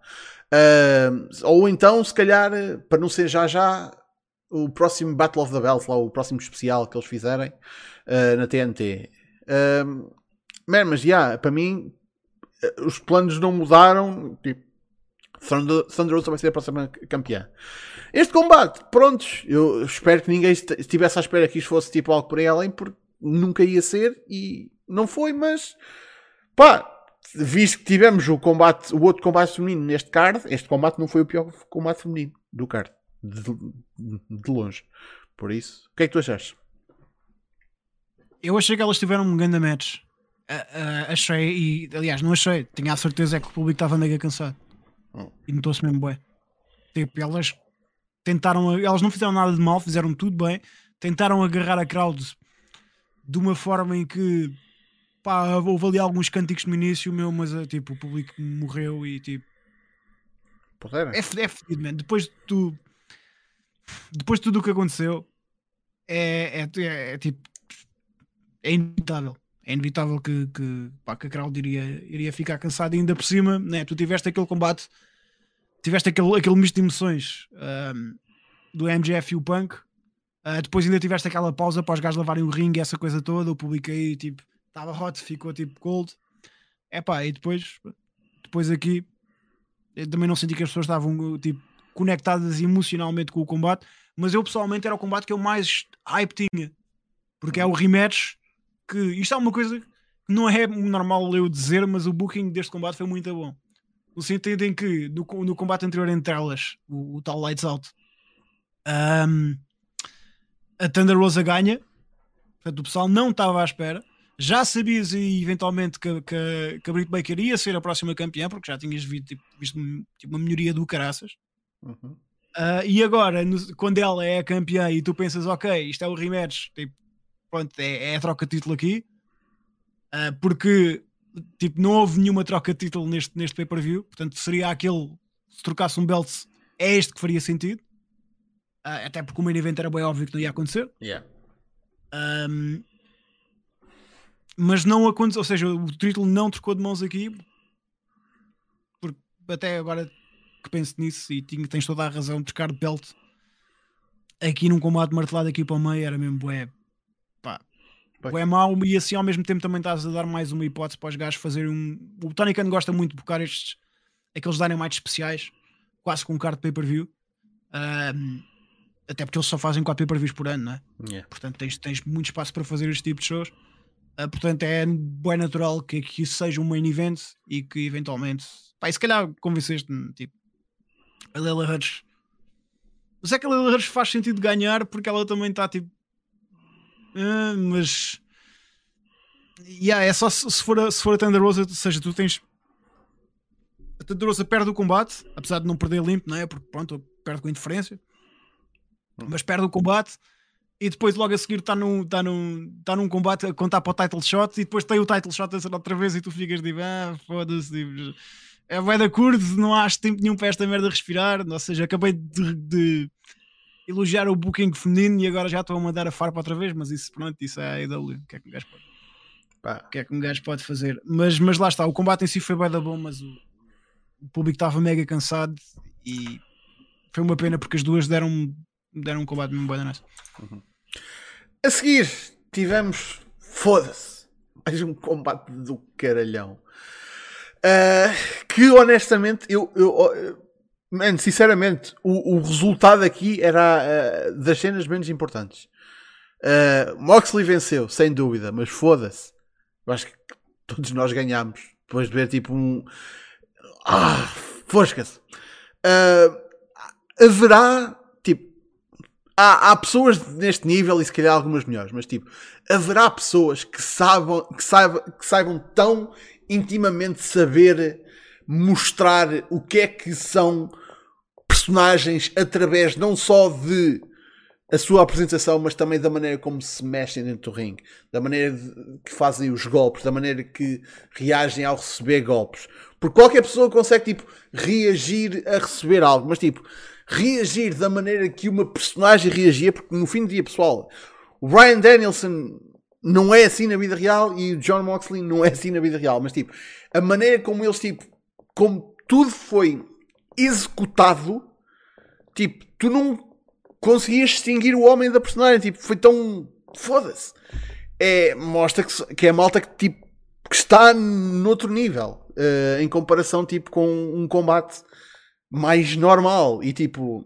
Uh, ou então, se calhar, para não ser já já, o próximo Battle of the Bells, lá o próximo especial que eles fizerem uh, na TNT. Uh, man, mas já, yeah, para mim, os planos não mudaram. Tipo, Thunder, Thunder Rosa vai ser a próxima campeã. Este combate, prontos, eu espero que ninguém estivesse à espera que isto fosse tipo algo por aí além, porque nunca ia ser e não foi, mas pá, visto que tivemos o combate, o outro combate feminino neste card, este combate não foi o pior combate feminino do card, de, de longe. Por isso, o que é que tu achaste? Eu achei que elas tiveram um grande match. Uh, uh, achei, e aliás, não achei, tinha a certeza é que o público estava mega cansado. E notou-se mesmo bem. Tipo, elas tentaram, elas não fizeram nada de mal, fizeram tudo bem, tentaram agarrar a crowd de uma forma em que pá, houve ali alguns cânticos no início, meu, mas eh, tipo, o público morreu e tipo. É, é fedido, man. Depois de tu, depois de tudo o que aconteceu, é, é, é, é tipo. É inevitável. É inevitável que, que, pá, que a crowd iria, iria ficar cansada ainda por cima, né? Tu tiveste aquele combate, tiveste aquele, aquele misto de emoções um, do MJF e o Punk. Uh, depois ainda tiveste aquela pausa para os gajos lavarem o ringue, essa coisa toda, o público aí tipo estava hot, ficou tipo cold. É pá, e depois, depois aqui também não senti que as pessoas estavam tipo conectadas emocionalmente com o combate, mas eu pessoalmente era o combate que eu mais hype tinha, porque é o rematch. Que isto é uma coisa que não é normal eu dizer, mas o booking deste combate foi muito bom. No sentido em que no, no combate anterior entre elas, o, o tal Lights Out, um, a Thunder Rosa ganha, portanto o pessoal não estava à espera já sabias eventualmente que, que, que a Britt Baker ia ser a próxima campeã, porque já tinhas visto, tipo, visto tipo, uma melhoria do caraças. Uhum. Uh, e agora, no, quando ela é a campeã e tu pensas, ok, isto é o rematch, tipo, pronto, é, é a troca de título aqui, uh, porque tipo, não houve nenhuma troca de título neste, neste pay-per-view, portanto seria aquele, se trocasse um belt, é este que faria sentido. Uh, até porque o main event era bem óbvio que não ia acontecer. Yeah. Um, mas não aconteceu, ou seja, o título não trocou de mãos aqui, porque até agora que penso nisso e tens toda a razão, trocar de belt aqui num combate martelado aqui para o meio era mesmo bué, bué mau e assim ao mesmo tempo também estás a dar mais uma hipótese para os gajos fazerem um. O Tony Khan gosta muito de buscar estes, aqueles dynamites especiais, quase com um card pay-per-view. Um, até porque eles só fazem 4 pay-per-views por ano, não é? Yeah. Portanto, tens, tens muito espaço para fazer este tipo de shows. Uh, portanto, é bem natural que, que isso seja um main event e que eventualmente. Pá, e se calhar convenceste-me, tipo, a Leila Hutch. Mas é que a Leila Hutch faz sentido ganhar porque ela também está tipo. Uh, mas. Yeah, é só se, se, for a, se for a Thunder Rosa, ou seja, tu tens. A Thunder Rosa perde o combate, apesar de não perder limpo, não é? Porque pronto, perde com indiferença, hum. mas perde o combate e depois logo a seguir está num, tá num, tá num combate a contar para o title shot e depois tem o title shot a ser outra vez e tu ficas tipo, ah, foda-se, tipo, é vai da curto, não há tempo nenhum para esta merda respirar, ou seja, acabei de, de elogiar o booking feminino e agora já estou a mandar a farpa outra vez, mas isso pronto, isso é a AEW, o que é que um gajo pode, Pá. o que é que um gajo pode fazer? Mas, mas lá está, o combate em si foi bem da bom, mas o, o público estava mega cansado e foi uma pena porque as duas deram deram um combate mesmo bem da uhum. A seguir, tivemos. Foda-se! Mais um combate do caralhão. Uh, que honestamente, eu. eu man, sinceramente, o, o resultado aqui era uh, das cenas menos importantes. Uh, Moxley venceu, sem dúvida, mas foda-se. Eu acho que todos nós ganhámos. Depois de ver tipo um. Ah, fosca-se. Uh, haverá há, há pessoas neste nível e se calhar algumas melhores, mas tipo, haverá pessoas que saibam, que saibam, que saibam tão intimamente saber mostrar o que é que são personagens através não só de a sua apresentação, mas também da maneira como se mexem dentro do ringue, da maneira que fazem os golpes, da maneira que reagem ao receber golpes. Porque qualquer pessoa consegue tipo reagir a receber algo, mas tipo, reagir da maneira que uma personagem reagia, porque no fim do dia, pessoal, o Ryan Danielson não é assim na vida real e o John Moxley não é assim na vida real, mas tipo, a maneira como eles, tipo, como tudo foi executado. Tipo, tu não conseguias distinguir o homem da personagem. Tipo, foi tão. Foda-se. É, mostra que, que é a malta que, tipo, que está noutro nível. Uh, em comparação, tipo, com um combate mais normal. E, tipo.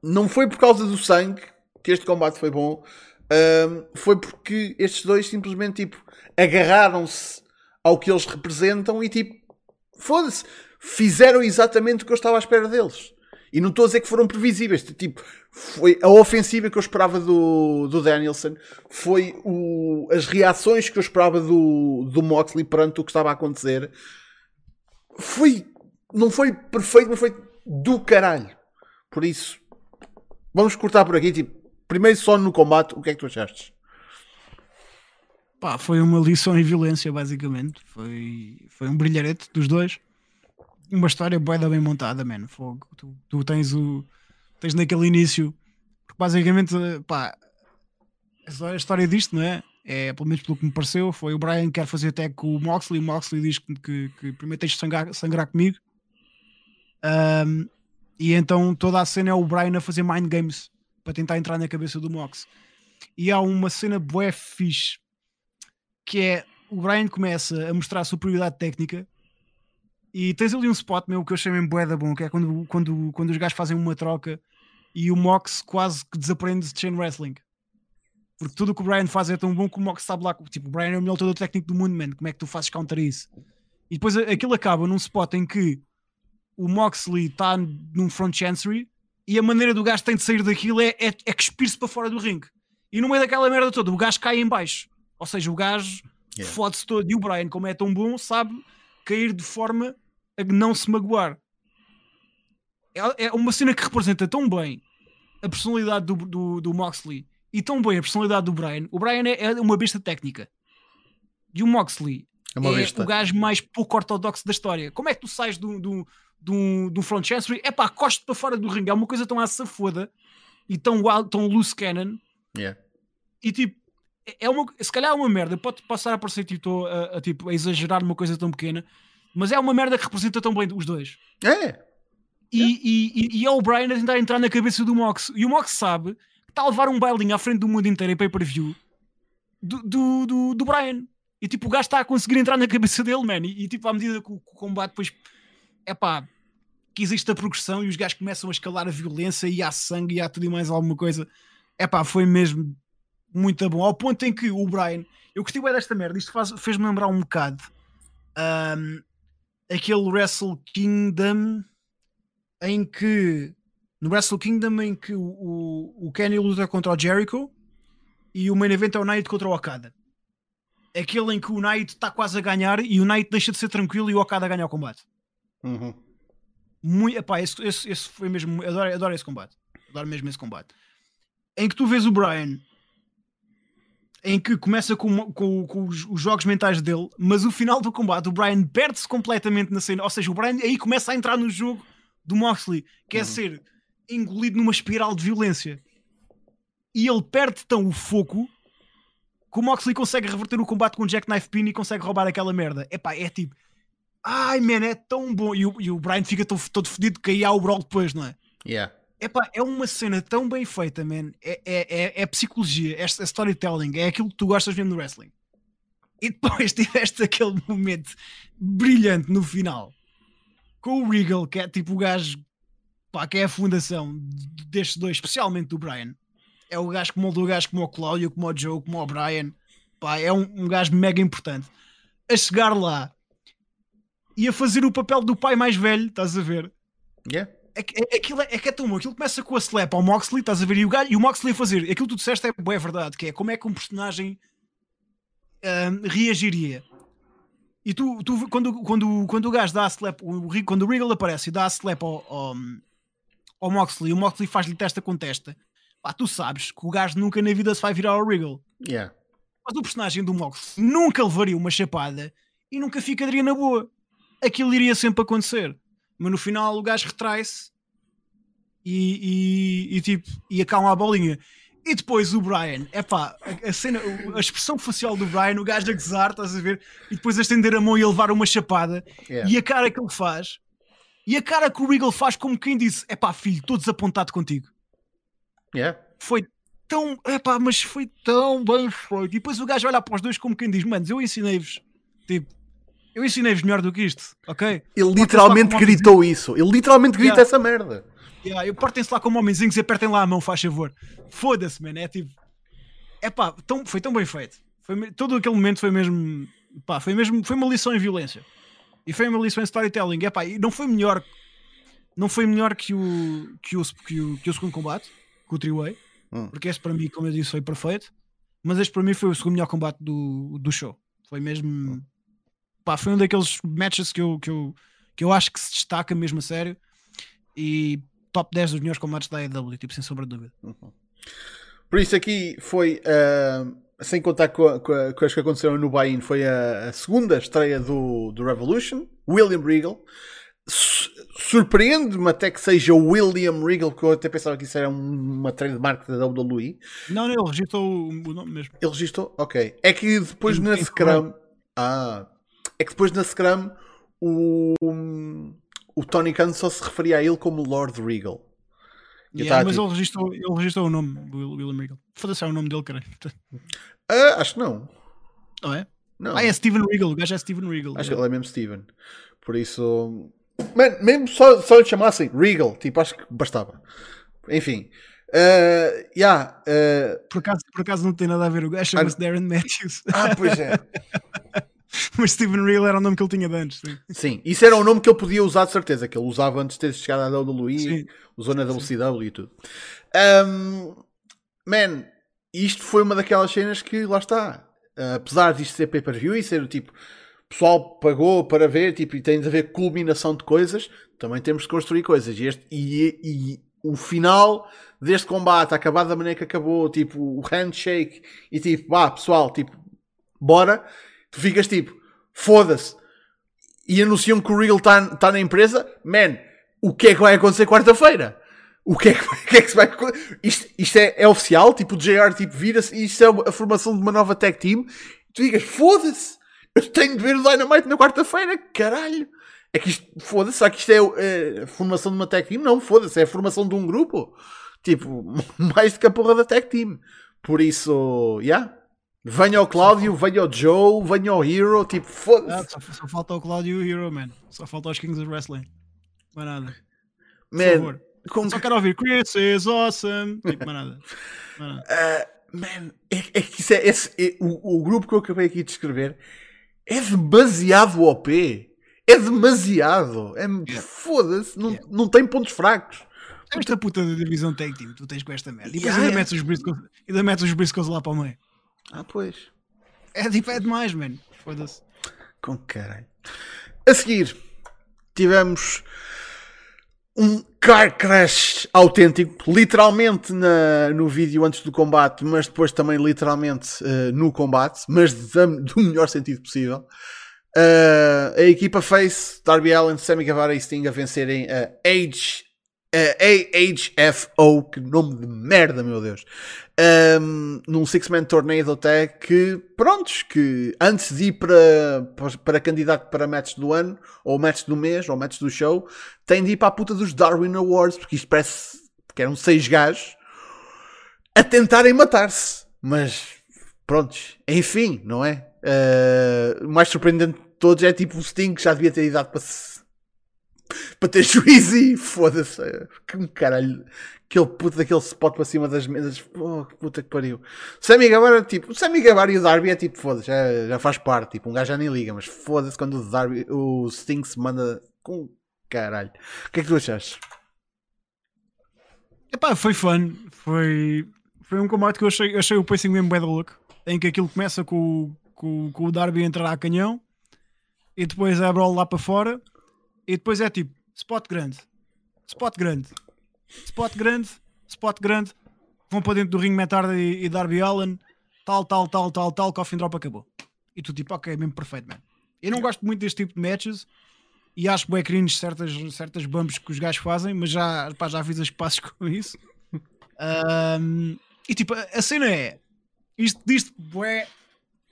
Não foi por causa do sangue que este combate foi bom. Uh, foi porque estes dois simplesmente, tipo, agarraram-se ao que eles representam e, tipo, foda-se, fizeram exatamente o que eu estava à espera deles. E não estou a dizer que foram previsíveis. Tipo, foi a ofensiva que eu esperava do, do Danielson. Foi o, as reações que eu esperava do, do Moxley perante o que estava a acontecer. Foi. Não foi perfeito, mas foi do caralho. Por isso, vamos cortar por aqui. Tipo, primeiro só no combate, o que é que tu achaste? Pá, foi uma lição em violência, basicamente. Foi, foi um brilharete dos dois uma história bem, bem montada, mano. Fogo. Tu, tu, tens o. Tens naquele início. Porque basicamente, pá, a história disto, não é? É, pelo menos pelo que me pareceu, foi o Brian que quer fazer até com o Moxley. O Moxley diz que, que, que primeiro tens de sangrar, sangrar comigo. Um, e então toda a cena é o Brian a fazer mind games para tentar entrar na cabeça do Mox. E há uma cena bué fixe que é o Brian começa a mostrar a superioridade técnica e tens ali um spot meu que eu achei mesmo boeda bom, que é quando, quando, quando os gajos fazem uma troca e o Mox quase que desaprende de chain wrestling. Porque tudo o que o Brian faz é tão bom que o Mox sabe lá. Tipo, o Brian é o melhor todo técnico do mundo, man. Como é que tu fazes counter isso? E depois aquilo acaba num spot em que o Moxley está num front chancery e a maneira do gajo tem de sair daquilo é, é, é cuspir-se para fora do ringue. E no meio daquela merda toda, o gajo cai em baixo. Ou seja, o gajo yeah. fode-se todo. E o Brian, como é tão bom, sabe cair de forma a não se magoar. É, é uma cena que representa tão bem a personalidade do, do, do Moxley e tão bem a personalidade do Brian. O Brian é, é uma besta técnica. E o Moxley é, é o gajo mais pouco ortodoxo da história. Como é que tu sais do, do, do, do front chancery? É pá, coste para fora do ringue. É uma coisa tão à safoda e tão, tão loose cannon. Yeah. E tipo, é uma, se calhar é uma merda, pode passar a parecer tipo, a, a, tipo, a exagerar numa coisa tão pequena, mas é uma merda que representa tão bem os dois. É. E, é. e, e, e é o Brian a tentar entrar na cabeça do Mox. E o Mox sabe que está a levar um bailinho à frente do mundo inteiro em pay-per-view do, do, do, do, Brian. E tipo, o gajo está a conseguir entrar na cabeça dele, man. E, e tipo, à medida que o, que o combate depois é pá, que existe a progressão e os gajos começam a escalar a violência e há sangue e há tudo e mais alguma coisa. É pá, foi mesmo muito bom. Ao ponto em que o Brian, eu gostei bem desta merda, isto fez-me lembrar um bocado um, aquele Wrestle Kingdom em que no Wrestle Kingdom em que o, o, o Kenny luta contra o Jericho e o main event é o Knight contra o Okada. Aquele em que o Knight está quase a ganhar e o Knight deixa de ser tranquilo e o Okada ganha o combate. Uhum. Muito, epá, esse, esse, esse foi mesmo. Adoro, adoro esse combate. Adoro mesmo esse combate. Em que tu vês o Brian em que começa com, com, com os, os, jogos mentais dele, mas o final do combate, o Brian perde-se completamente na cena. Ou seja, o Brian aí começa a entrar no jogo do Moxley, que é uhum. é ser engolido numa espiral de violência. E ele perde tão o foco que o Moxley consegue reverter o combate com o Jackknife Pin e consegue roubar aquela merda. Epá, é tipo, ai man, é tão bom. E o, e o Brian fica todo, todo fedido que aí há o brawl depois, não é? Yeah. Epá, é uma cena tão bem feita, man. É, é, é, é psicologia, é, é storytelling, é aquilo que tu gostas mesmo no wrestling. E depois <laughs> tiveste aquele momento brilhante no final com o Regal, que é tipo o gajo pá, que é a fundação destes dois, especialmente do Brian. É o gajo que moldou o gajo como o Cláudio, como o Joe, como o Brian. Pá, é um, um gajo mega importante. A chegar lá e a fazer o papel do pai mais velho, estás a ver? Yeah. É, é, aquilo, é, é que é tão bom. Aquilo começa com a slap ao Moxley, estás a ver? E o, galho, e o Moxley a fazer aquilo que tu disseste é, é verdade, que é como é que um personagem um, reagiria. E tu, tu quando, quando, quando o gajo dá a slap, o, quando o Regal aparece e dá a slap ao, ao, ao Moxley, o Moxley faz-lhe testa com testa, pá, tu sabes que o gajo nunca na vida se vai virar ao Regal. Yeah. Mas o personagem do Moxley nunca levaria uma chapada e nunca ficaria na boa. Aquilo iria sempre acontecer mas no final o gajo retrai-se e, e, e, tipo, e acalma a bolinha. E depois o Brian, é pá, a, cena, a expressão facial do Brian, o gajo a gozar, estás a ver? E depois a estender a mão e a levar uma chapada, yeah. e a cara que ele faz, E a cara que o Regal faz como quem disse: é pá, filho, estou desapontado contigo. Yeah. Foi tão, é pá, mas foi tão bem feito. E depois o gajo olha para os dois como quem diz: manos, eu ensinei-vos, tipo, eu ensinei-vos melhor do que isto, ok? Ele literalmente gritou isso. Ele literalmente grita Yeah. essa merda. Yeah, eu portem-se lá como homenzinhos e apertem lá a mão, faz favor. Foda-se, man. É tipo. É pá, tão, foi tão bem feito. Foi, todo aquele momento foi mesmo. Pá, foi mesmo. Foi uma lição em violência. E foi uma lição em storytelling. É pá, e não foi melhor. Não foi melhor que o, que o, que o, que o segundo combate, que o Three-Way. Hum. Porque esse para mim, como eu disse, foi perfeito. Mas este para mim foi o segundo melhor combate do, do show. Foi mesmo. Pá, foi um daqueles matches que eu, que, eu, que eu acho que se destaca mesmo a sério. E top 10 dos melhores combates da AEW, tipo, sem sombra de dúvida. Por isso aqui foi, ah, sem contar com, com, com as que aconteceram no buy-in, foi a, a segunda estreia do, do Revolution, William Regal. Su- Surpreende-me até que seja o William Regal, que eu até pensava que isso era um- uma trademark da WWE. Não, não, ele registrou o, nome mesmo. Ele registrou? Ok. É que depois na Scrum. Ah. É que depois na Scrum o, o Tony Khan só se referia a ele como Lord Regal. Yeah, mas tipo- ele, registrou, ele registrou o nome do Will- William Regal. Foda-se, é o nome dele, caralho. Ah, acho que não. Não é? não. Ah, é Steven Regal, o gajo é Steven Regal. Acho que ele é mesmo Steven. Por isso. Man, mesmo só, só lhe chamassem Regal, tipo, acho que bastava. Enfim. Uh, yeah, uh, Por, acaso, por acaso não tem nada a ver, o gajo chama-se Darren Matthews. ah, pois é. <laughs> <laughs> mas Steven Regal era o nome que ele tinha de antes. Sim. Sim, isso era um nome que ele podia usar de certeza, que ele usava antes de ter chegado à WWE, Sim. usou na WCW e tudo. Um, man, isto foi uma daquelas cenas que lá está. Uh, apesar disto ser pay-per-view e ser o tipo, pessoal pagou para ver tipo, e tem de haver culminação de coisas, também temos de construir coisas. E, este- e- e o final deste combate, acabar da maneira que acabou, tipo, o handshake e tipo, vá pessoal, tipo, bora, tu ficas tipo, foda-se e anunciam que o Regal está tá na empresa, man, o que é que vai acontecer quarta-feira? O que é que, <laughs> que, é que se vai Isto, isto é, é oficial, tipo, o JR tipo, vira-se e isto é a formação de uma nova tag team. Tu digas, foda-se, eu tenho de ver o Dynamite na quarta-feira, caralho. É que isto, foda-se, será que isto é, é a formação de uma tag team? Não, foda-se, é a formação de um grupo. Tipo, <laughs> mais do que a porra da tag team. Por isso, yeah. Venha o Cláudio, venha o Joe, venha o Hero, tipo, Ah, foda-se. só, só falta o Claudio Hero, man. Só falta os Kings of Wrestling. Não é nada. Por Man, favor. com Só quero ouvir Chris is awesome. Tipo, não é nada. Não é nada. Uh, <laughs> man, é, é que isso é, esse- é- o, o grupo que eu acabei aqui de escrever é demasiado OP. É demasiado. É, Foda-se, não, não tem pontos fracos. Esta puta da divisão tag team, tu tens com esta merda. E depois Yeah, ainda, yeah. metes os briscoes, ainda metes os briscoes lá para o meio. Ah, pois. É tipo, é demais, man. Foda-se. Com caralho. A seguir, tivemos um car crash autêntico, literalmente na, no vídeo antes do combate, mas depois também literalmente eh, no combate, mas da- do melhor sentido possível. Eh, a equipa Face, Darby Allin, Sammy Guevara e Sting a vencerem a Age, AHFO, que nome de merda, meu Deus, um, num Six-Man Tornado Tag que, prontos, que antes de ir para, para candidato para match do ano, ou match do mês, ou match do show, tem de ir para a puta dos Darwin Awards, porque isto parece que eram seis gajos a tentarem matar-se. Mas, prontos, enfim, não é? Uh, o mais surpreendente de todos é tipo o Sting, que já devia ter idade para se <laughs> para ter juízo e foda-se. Que caralho. Aquele puto daquele spot para cima das mesas. Oh, que puta que pariu. Sammy Guevara, tipo, Sammy Guevara e o Darby é tipo, foda-se, já, já faz parte. Tipo, um gajo já nem liga, mas foda-se quando o Darby, o Sting se manda com caralho. O que é que tu achaste? Epá, foi fun. Foi, foi um combate que eu achei, achei o pacing mesmo bad look. Em que aquilo começa com, com, com o Darby a entrar a canhão e depois abre o lá para fora e depois é tipo spot grande, spot grande, spot grande, spot grande. Vão para dentro do ringue Metarda e, e Darby Allen, tal, tal, tal, tal, tal, Coffin Drop acabou. E tu tipo, ok, mesmo perfeito, man. Eu não gosto muito deste tipo de matches e acho bem cringe certas, certas bumps que os gajos fazem, mas já, pá, já fiz as passos <laughs> com isso. Ahm, e tipo, a, cena é isto diz é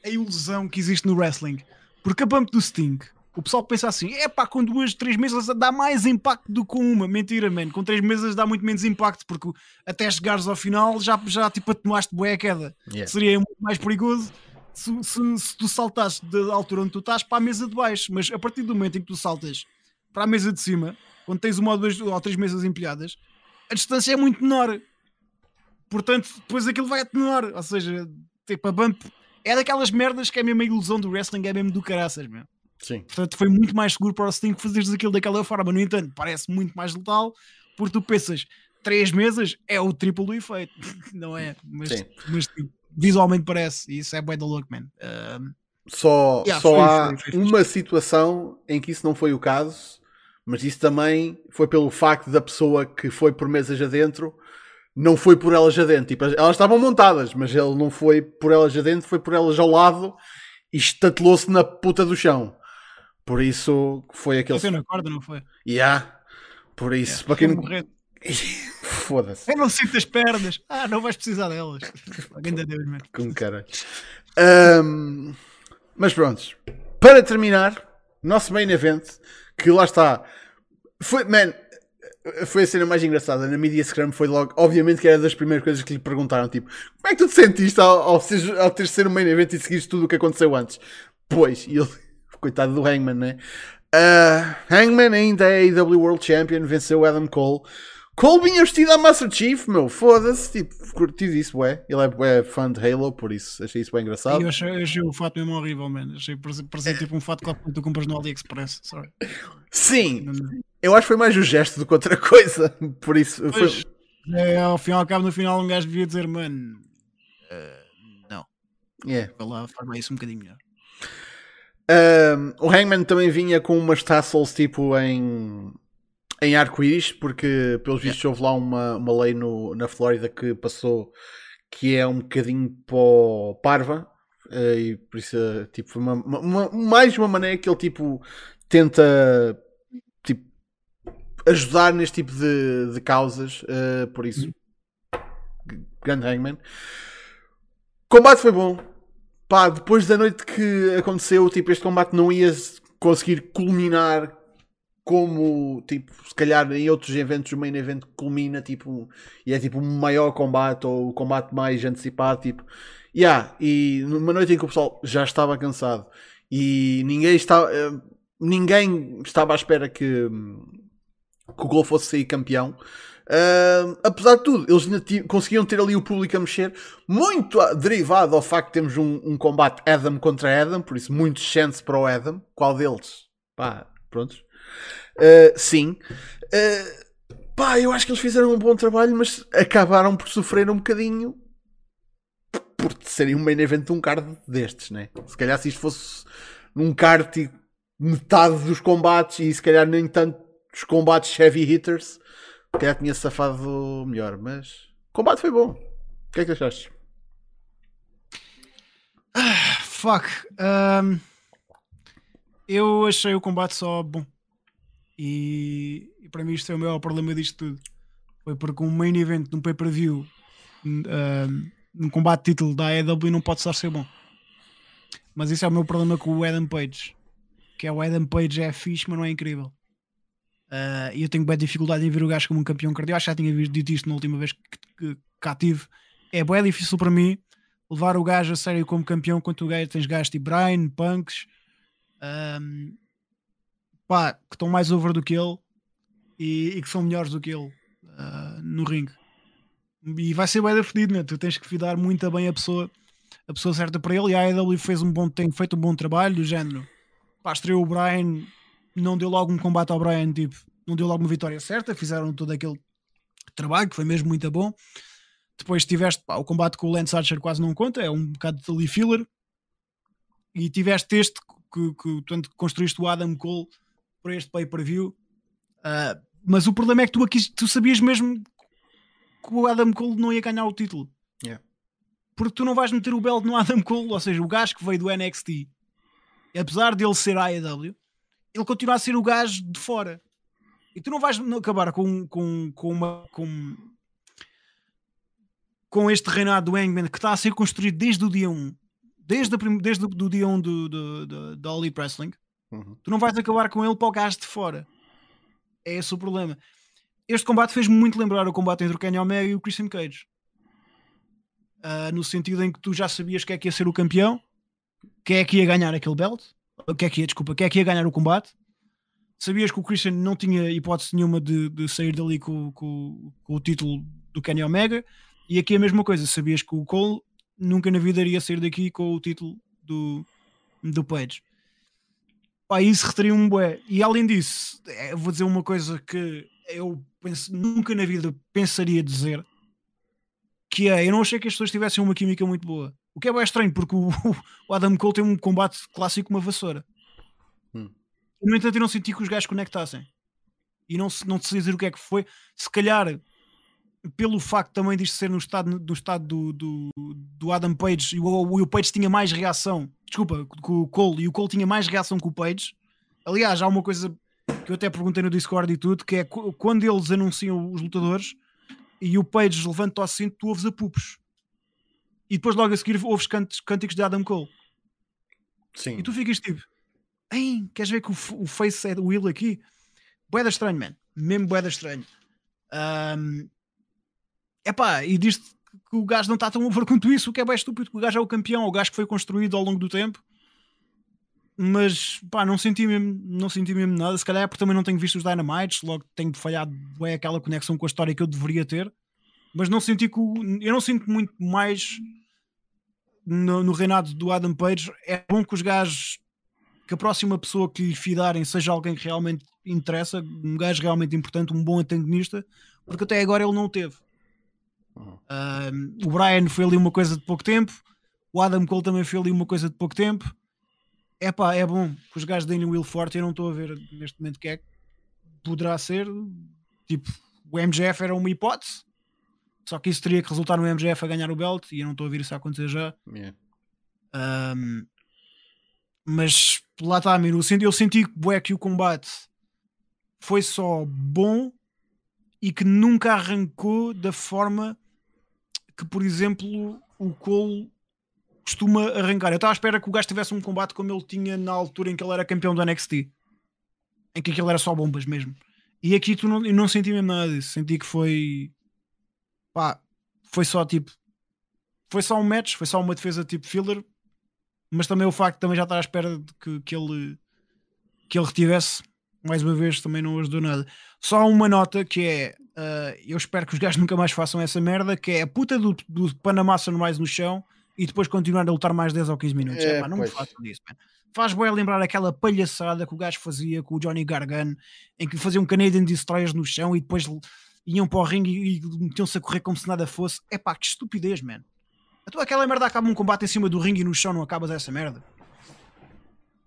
a ilusão que existe no wrestling. Porque a bump do Sting O pessoal pensa assim: é pá, com duas, três mesas dá mais impacto do que com uma. Mentira, man. Com três mesas dá muito menos impacto, porque até chegares ao final já, já tipo atenuaste bué a queda. Yeah. Seria muito mais perigoso se, se, se tu saltasses da altura onde tu estás para a mesa de baixo. Mas a partir do momento em que tu saltas para a mesa de cima, quando tens uma ou duas ou três mesas empilhadas, a distância é muito menor. Portanto, depois aquilo vai atenuar. Ou seja, tipo, a bump é daquelas merdas que é mesmo a ilusão do wrestling, é mesmo do caraças, meu. Sim. Portanto, foi muito mais seguro para o Sting fazeres aquilo daquela forma. No entanto, parece muito mais letal, porque tu pensas, três mesas é o triplo do efeito, <laughs> não é? Mas, mas tipo, visualmente parece, e isso é bué da louco, man. Um, Só, Yeah, só foi- há foi- foi uma situação em que isso não foi o caso, mas isso também foi pelo facto da pessoa que foi por mesas adentro, não foi por elas adentro. Tipo, elas estavam montadas, mas ele não foi por elas adentro, foi por elas ao lado e estatelou-se na puta do chão. Por isso foi aquele. Bateu na corda, não foi? Yeah. Por isso, para quem Foi não. <laughs> Foda-se. Eu não sinto as pernas. Ah, não vais precisar delas. <laughs> Ainda Deus, man. Com cara. Ahm, mas pronto. Para terminar, nosso main event, que lá está. Foi, man, foi a cena mais engraçada. Na Media Scrum foi logo. Obviamente que era das primeiras coisas que lhe perguntaram: tipo, como é que tu te sentiste ao, ao, ser, ao ter sido o main event e seguires tudo o que aconteceu antes? Pois, e ele, coitado do Hangman, né? Ah, Hangman ainda é AEW World Champion, venceu Adam Cole. Cole vinha vestido a Master Chief, meu, foda-se, tipo, curti disso, ué. Ele é, bué fã de Halo, por isso achei isso bem engraçado. Eu achei, achei o fato mesmo horrível, man. Achei parecia, parecia tipo um fato que tu compras no AliExpress. Sorry. Sim, Não- não- eu acho que foi mais o gesto do que outra coisa, <laughs> por isso. Foi... Pois, é, ao fim e ao cabo, no final, um gajo devia dizer, mano, eh, não, Yeah. vai lá, forma isso um bocadinho melhor. Um, o Hangman também vinha com umas tassels tipo em, em arco-íris, porque pelos vistos houve lá uma, uma lei no, na Flórida que passou que é um bocadinho pó parva, eh, e por isso tipo, foi uma, uma- mais uma maneira que ele tipo tenta tipo, ajudar neste tipo de, de causas, eh, por isso grande Hangman. Combate foi bom. Pá, depois da noite que aconteceu, tipo, este combate não ia conseguir culminar como, tipo, se calhar em outros eventos o main event culmina, tipo, e é tipo um maior combate ou o combate mais antecipado, tipo, yeah, e numa noite em que o pessoal já estava cansado e ninguém estava, eh, ninguém estava à espera que, que o Gol fosse sair campeão. Ah, apesar de tudo, eles ainda conseguiam ter ali o público a mexer, muito derivado ao facto de termos um, um combate Adam contra Adam, por isso muitos chance para o Adam. Qual deles? Pá, prontos. Ah, sim. Ah, pá, eu acho que eles fizeram um bom trabalho, mas acabaram por sofrer um bocadinho por serem um main event de um card destes, né? Se calhar se isto fosse num card metade dos combates e se calhar nem tanto os combates heavy hitters, calhar tinha safado melhor, mas o combate foi bom. O que é que achaste? Fuck. um, eu achei o combate só bom. E, e para mim isto é o maior problema disto tudo. Foi porque um main event de um pay-per-view um, num combate título da AEW não pode só ser bom. Mas isso é o meu problema com o Adam Page. Que é o Adam Page é fixe, mas não é incrível. Uh, E eu tenho bem dificuldade em ver o gajo como um campeão cardíaco. Acho que já tinha dito isto na última vez que, que cá tive. É bem difícil para mim levar o gajo a sério como campeão quando o gajo tens gajos tipo Brian, Punks, um, pá, que estão mais over do que ele e, e que são melhores do que ele uh, no ringue. E vai ser bem da fedido, né? tu tens que dar muito bem a pessoa, a pessoa certa para ele. E a AEW fez um bom, tem feito um bom trabalho do género. Pá, estreou o Brian, não deu logo um combate ao Brian, tipo, não deu logo uma vitória certa, fizeram todo aquele trabalho que foi mesmo muito bom. Depois tiveste pá, o combate com o Lance Archer quase não conta, é um bocado de ali filler. E tiveste este que, que tanto construíste o Adam Cole para este pay-per-view. Ah, mas o problema é que tu aqui tu sabias mesmo que o Adam Cole não ia ganhar o título. Yeah. Porque tu não vais meter o belt no Adam Cole, ou seja, o gajo que veio do NXT, apesar dele ser AEW, ele continua a ser o gajo de fora. E tu não vais acabar com, com, com uma. Com, com este reinado do Hangman que está a ser construído desde o dia 1, desde, a desde o do dia 1 do, do, do, All Elite Wrestling, Uhum. Tu não vais acabar com ele para o gajo de fora. É esse o problema. Este combate fez-me muito lembrar o combate entre o Kenny Omega e o Christian Cage. Ah, no sentido em que tu já sabias quem é que ia ser o campeão, quem é que ia ganhar aquele belt, quem é que ia, desculpa, quem é que ia ganhar o combate. Sabias que o Christian não tinha hipótese nenhuma de, de sair dali com, com- com o título do Kenny Omega, e aqui a mesma coisa. Sabias que o Cole nunca na vida iria sair daqui com o título do, do Page. Pá, isso reteria-me bué. E além disso, eh, vou dizer uma coisa que eu penso, nunca na vida pensaria dizer, que é, eu não achei que as pessoas tivessem uma química muito boa. O que é bem estranho, porque o, <laughs> o Adam Cole tem um combate clássico com uma vassoura. Hum. No entanto, eu não senti que os gajos conectassem. E não, se- não sei dizer o que é que foi. Se calhar, pelo facto também disto ser no estado, do, estado do, do, do Adam Page e o, o Page tinha mais reação, desculpa, com o Cole, e o Cole tinha mais reação que o Page. Aliás, há uma coisa que eu até perguntei no Discord e tudo, que é qu- quando eles anunciam os lutadores e o Page levanta o cinto, tu ouves a pupos. E depois logo a seguir ouves cantos, cânticos de Adam Cole. Sim. E tu ficas tipo, Ei, queres ver que o, o face é do Will aqui? Boeda estranho, man. Mesmo boeda estranho. Ahm, epá, e diz que o gajo não está tão over quanto isso, o que é bem estúpido, que o gajo é o campeão, o gajo que foi construído ao longo do tempo. Mas pá, não senti mesmo, não senti mesmo nada. Se calhar é porque também não tenho visto os Dynamites, logo tenho falhado é aquela conexão com a história que eu deveria ter. Mas não senti que o, eu não sinto muito mais no, no reinado do Adam Page. É bom que os gajos que a próxima pessoa que lhe fidarem seja alguém que realmente interessa, um gajo realmente importante, um bom antagonista, porque até agora ele não o teve. Uhum. Um, o Brian foi ali uma coisa de pouco tempo, o Adam Cole também foi ali uma coisa de pouco tempo. É pá, é bom que os gajos deem o Will Forte. Eu não estou a ver neste momento o que é que poderá ser. Tipo, o MGF era uma hipótese, só que isso teria que resultar no MGF a ganhar o belt e eu não estou a ver isso a acontecer já. Yeah. Um, mas lá está, Miro. Eu senti, eu senti que, bué, que o combate foi só bom e que nunca arrancou da forma que, por exemplo, o Cole costuma arrancar. Eu estava à espera que o gajo tivesse um combate como ele tinha na altura em que ele era campeão do NXT, em que aquilo era só bombas mesmo. E aqui tu não, eu não senti mesmo nada disso. Senti que foi pá, foi só tipo foi só um match, foi só uma defesa tipo filler, mas também o facto de também já estar à espera de que, que ele que ele retivesse mais uma vez também não ajudou nada. Só uma nota que é ah, eu espero que os gajos nunca mais façam essa merda, que é a puta do, do Panamá mais no chão e depois continuar a lutar mais 10 ou 15 minutos. É, Epá, não me pois. façam disso, man. Faz bem lembrar aquela palhaçada que o gajo fazia com o Johnny Gargano, em que faziam Canadian Destroyers no chão e depois iam para o ringue e, e metiam-se a correr como se nada fosse. É pá, que estupidez, man. Então aquela merda acaba um combate em cima do ringue e no chão não acabas essa merda.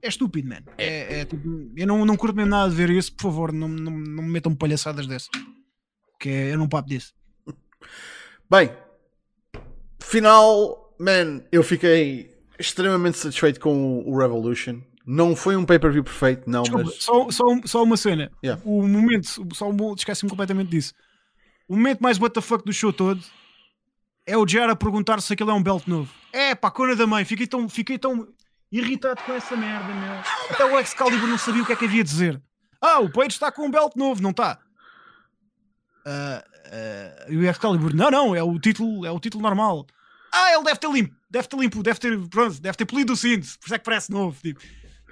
É estúpido, man. É, é tipo, eu não, não curto mesmo nada de ver isso, por favor, não, não, não me metam palhaçadas dessas. Que é, eu não papo disso. Bem, final, man, eu fiquei extremamente satisfeito com o Revolution. Não foi um pay-per-view perfeito, não, Desculpa, mas só, só, só uma cena. Yeah. O momento, só um, esqueci-me completamente disso. O momento mais fuck do show todo é o JR a perguntar se aquilo é um belt novo. É pá, cona da mãe, fiquei tão, fiquei tão irritado com essa merda, meu. Até o Excalibur não sabia o que é que havia de dizer. Ah, o Page está com um belt novo, não está? Ah, ah, e o Excalibur, não, não, é o título, é o título normal. Ah, ele deve ter limpo, deve ter limpo, deve ter, pronto, deve ter polido o cinto, por isso é que parece novo. Tipo,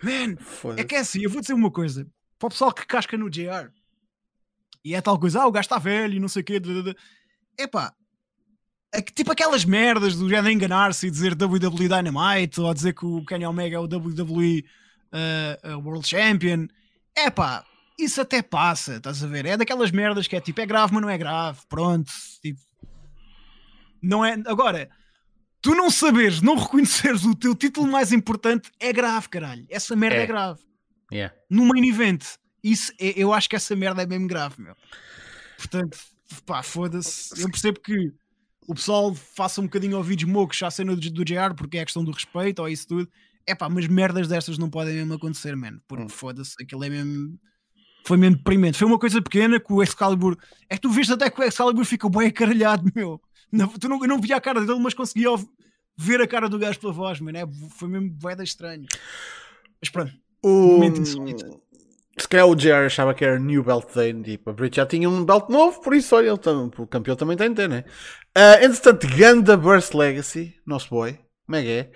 man, é que é assim, eu vou dizer uma coisa. Para o pessoal que casca no JR e é tal coisa, ah, o gajo está velho e não sei o quê. É pá, tipo aquelas merdas do género enganar-se e dizer WWE Dynamite ou dizer que o Kenny Omega é o WWE uh, uh, World Champion. É pá, isso até passa, estás a ver? É daquelas merdas que é tipo, é grave, mas não é grave. Pronto, tipo, não é. Agora, tu não saberes, não reconheceres o teu título mais importante é grave, caralho. Essa merda é, É. grave Yeah. no main event. Isso, eu acho que essa merda é mesmo grave, meu. Portanto, pá, foda-se. Eu percebo que o pessoal faça um bocadinho ouvidos mocos à cena do, do JR porque é a questão do respeito ou isso tudo. É pá, mas merdas destas não podem mesmo acontecer, mano. Porque Hum. foda-se, aquilo é mesmo. Foi mesmo deprimente. Foi uma coisa pequena que o Excalibur. É que tu viste até que o Excalibur fica bem acaralhado, <laughs> meu. Não, tu não, eu não via a cara dele, mas conseguia ver a cara do gajo pela voz, mano. É, foi mesmo boeda estranho. Mas pronto, O... Momento insólito. Se calhar o JR achava que era New Belt Day, tipo, a Brit já tinha um belt novo, por isso, olha, ele tam- o campeão também tem de ter, né? Ah, entretanto, Ganda Burst Legacy, nosso boy, como é que é?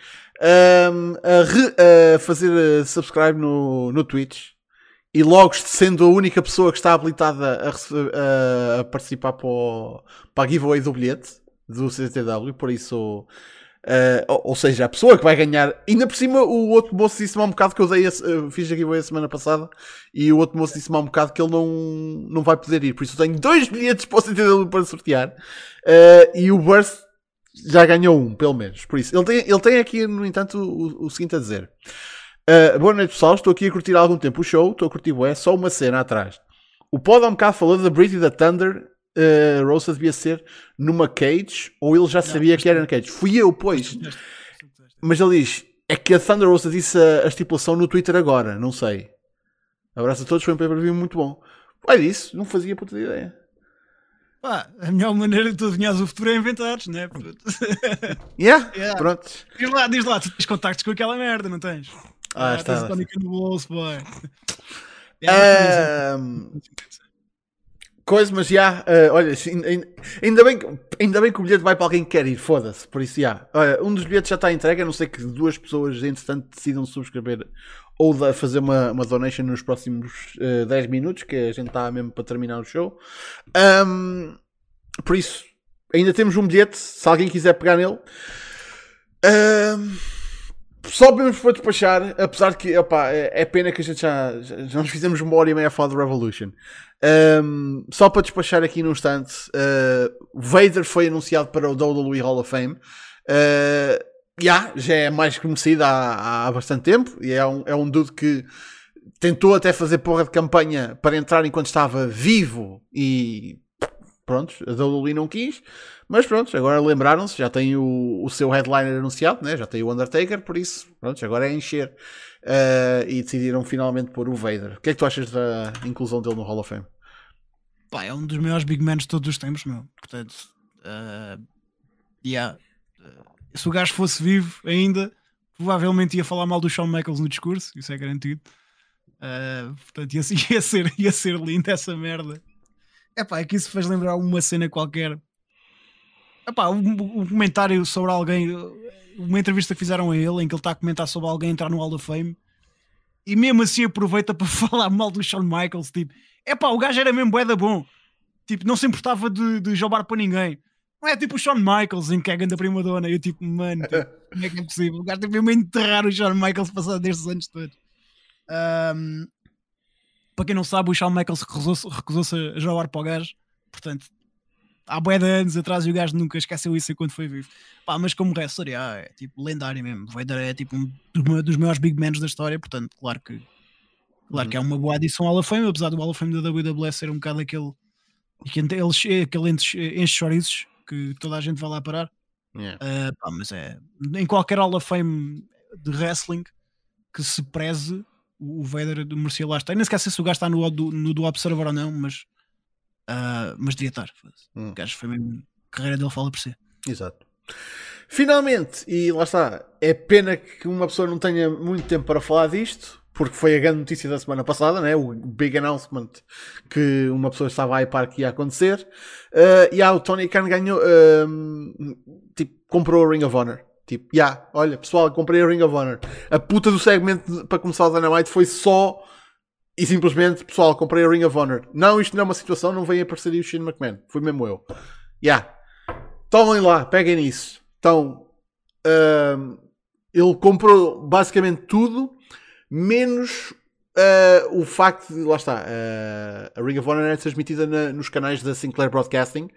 Ahm, a, re- a fazer ah, subscribe no, no Twitch e logo sendo a única pessoa que está habilitada a, a- a participar para, o, para a giveaway do bilhete do CTW, por isso. Ah, ou, ou seja, a pessoa que vai ganhar, ainda por cima, o outro moço disse-me há um bocado que eu dei esse- eu fiz a giveaway a semana passada e o outro moço disse-me há um bocado que ele não, não vai poder ir, por isso eu tenho dois bilhetes para o para sortear ah, e o Burst já ganhou um, pelo menos. Por isso, ele tem, ele tem aqui, no entanto, o, o seguinte a dizer. Uh, boa noite pessoal, estou aqui a curtir há algum tempo o show, estou a curtir é só uma cena atrás. O Pod há um bocado falou da Brit e da Thunder, uh, Rosa devia ser numa cage, ou ele já sabia que era na cage. Fui eu, pois. Mas ele diz, é que a Thunder Rosa disse a, a estipulação no Twitter agora, não sei. Abraço a todos, foi um pay-per-view muito bom. Olha isso, não fazia puta de ideia. Pá, a melhor maneira de tu adivinhares o futuro é inventares, né? <laughs> Yeah, Yeah. pronto. diz lá, diz lá, tu tens contactos com aquela merda, não tens? Ah, está. Tens a tónica no bolso, boy. Yeah, Ahm, coisa, mas já, ah, olha, ainda bem, que, ainda bem que o bilhete vai para alguém que quer ir, foda-se, por isso já. Olha, um dos bilhetes já está entregue, a não ser que duas pessoas, entretanto, decidam subscrever ou fazer uma, uma donation nos próximos ah, 10 minutos, que a gente está mesmo para terminar o show. Ahm, por isso, ainda temos um bilhete, se alguém quiser pegar nele. Ahm, só mesmo para despachar, apesar que opá, é, é pena que a gente já, já, já nos fizemos uma hora e meia a falar do Revolution. Ahm, só para despachar aqui num instante, uh, Vader foi anunciado para o WWE Hall of Fame. Uh, yeah, já é mais conhecido há, há bastante tempo e é um, é um dude que tentou até fazer porra de campanha para entrar enquanto estava vivo e pronto, a WWE não quis. Mas pronto, agora lembraram-se, já tem o, o seu headliner anunciado, né? já tem o Undertaker, por isso, pronto, agora é encher. Uh, e decidiram finalmente pôr o Vader. O que é que tu achas da inclusão dele no Hall of Fame? Pá, é um dos maiores big men de todos os tempos, meu. Portanto, ah, yeah. Ah, se o gajo fosse vivo ainda, provavelmente ia falar mal do Shawn Michaels no discurso, isso é garantido. Ah, portanto, ia, <laughs> ia ser, ia ser lindo essa merda. É pá, é que isso faz lembrar uma cena qualquer. Epá, um, um comentário sobre alguém, uma entrevista que fizeram a ele em que ele está a comentar sobre alguém entrar no Hall of Fame e mesmo assim aproveita <laughs> para falar mal do Shawn Michaels. Tipo, é pá, o gajo era mesmo bué da bom, tipo, não se importava de, de jogar para ninguém. Não é tipo o Shawn Michaels em que é da prima dona. Eu tipo, mano, tipo, como é que é possível? O gajo tem mesmo a enterrar o Shawn Michaels passado destes anos todos. Ahm, para quem não sabe, o Shawn Michaels recusou-se recusou a jogar para o gajo, portanto, há bué de anos atrás e o gajo nunca esqueceu isso enquanto foi vivo. Pá, mas como wrestler, ah, é tipo lendário mesmo. Vader é tipo um dos- maiores big men da história, portanto, claro que claro que é uma boa adição ao Hall Fame, apesar do Hall of Fame da WWE ser um bocado aquele aquele, ele- aquele enche, chorizos que toda a gente vai lá parar. Yeah. Ah, pá, mas é em qualquer Hall of Fame de wrestling que se preze, o Vader merecia lá estar. Nem sequer sei se o gajo está no, no do Observer ou não, mas, ah, mas devia estar. Hum. O gajo foi mesmo. A carreira dele fala por si. Exato. Finalmente, e lá está, é pena que uma pessoa não tenha muito tempo para falar disto, porque foi a grande notícia da semana passada, né? o big announcement que uma pessoa estava a hypar que ia acontecer. Uh, e ah, o Tony Khan ganhou, um, tipo, comprou a Ring of Honor. Tipo, já, yeah, olha, pessoal, comprei a Ring of Honor. A puta do segmento para começar o Dynamite foi só e simplesmente, pessoal, comprei a Ring of Honor. Não, isto não é uma situação, não vem aparecer aí o Shane McMahon. Fui mesmo eu. Yeah. Tomem lá, peguem nisso. Então, ahm, ele comprou basicamente tudo, menos ah, o facto de, lá está, ah, a Ring of Honor é transmitida na- nos canais da Sinclair Broadcasting.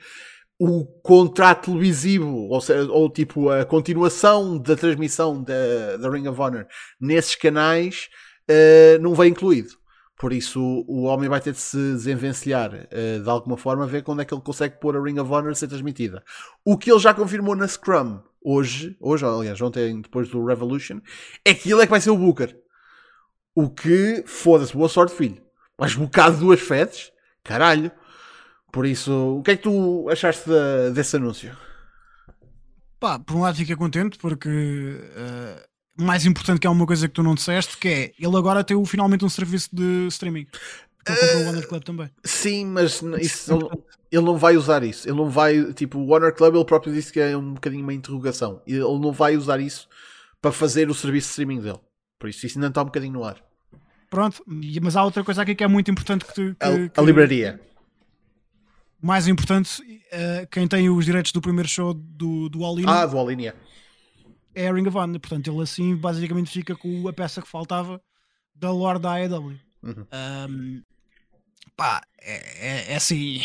O contrato televisivo, ou, seja, ou tipo a continuação da transmissão da, da Ring of Honor nesses canais, ah, não vem incluído. Por isso, o homem vai ter de se desenvencilhar eh, de alguma forma, ver quando é que ele consegue pôr a Ring of Honor a ser transmitida. O que ele já confirmou na Scrum hoje, hoje, aliás, ontem, depois do Revolution, é que ele é que vai ser o Booker. O que, foda-se, boa sorte, filho. Vais bocado duas fedes? Caralho. Por isso, o que é que tu achaste da- desse anúncio? Pá, por um lado fiquei contente porque eh, mais importante que é uma coisa que tu não disseste, que é ele agora tem o- finalmente um serviço de streaming. Ele comprou o Club também. Sim, mas isso, ele, ele não vai usar isso. Ele não vai. Tipo, o Warner Club ele próprio disse que é um bocadinho uma interrogação. Ele não vai usar isso para fazer o serviço de streaming dele. Por isso, isso ainda está um bocadinho no ar. Pronto, mas há outra coisa aqui que é muito importante que, tu- que, A, que- a livraria. mais importante, eh, quem tem os direitos do primeiro show do, do All In Ah, do Alinea. É a Ring of Honor. Portanto, ele assim basicamente fica com a peça que faltava da lore da AEW. Uhum. Um, pá, é, é- é assim.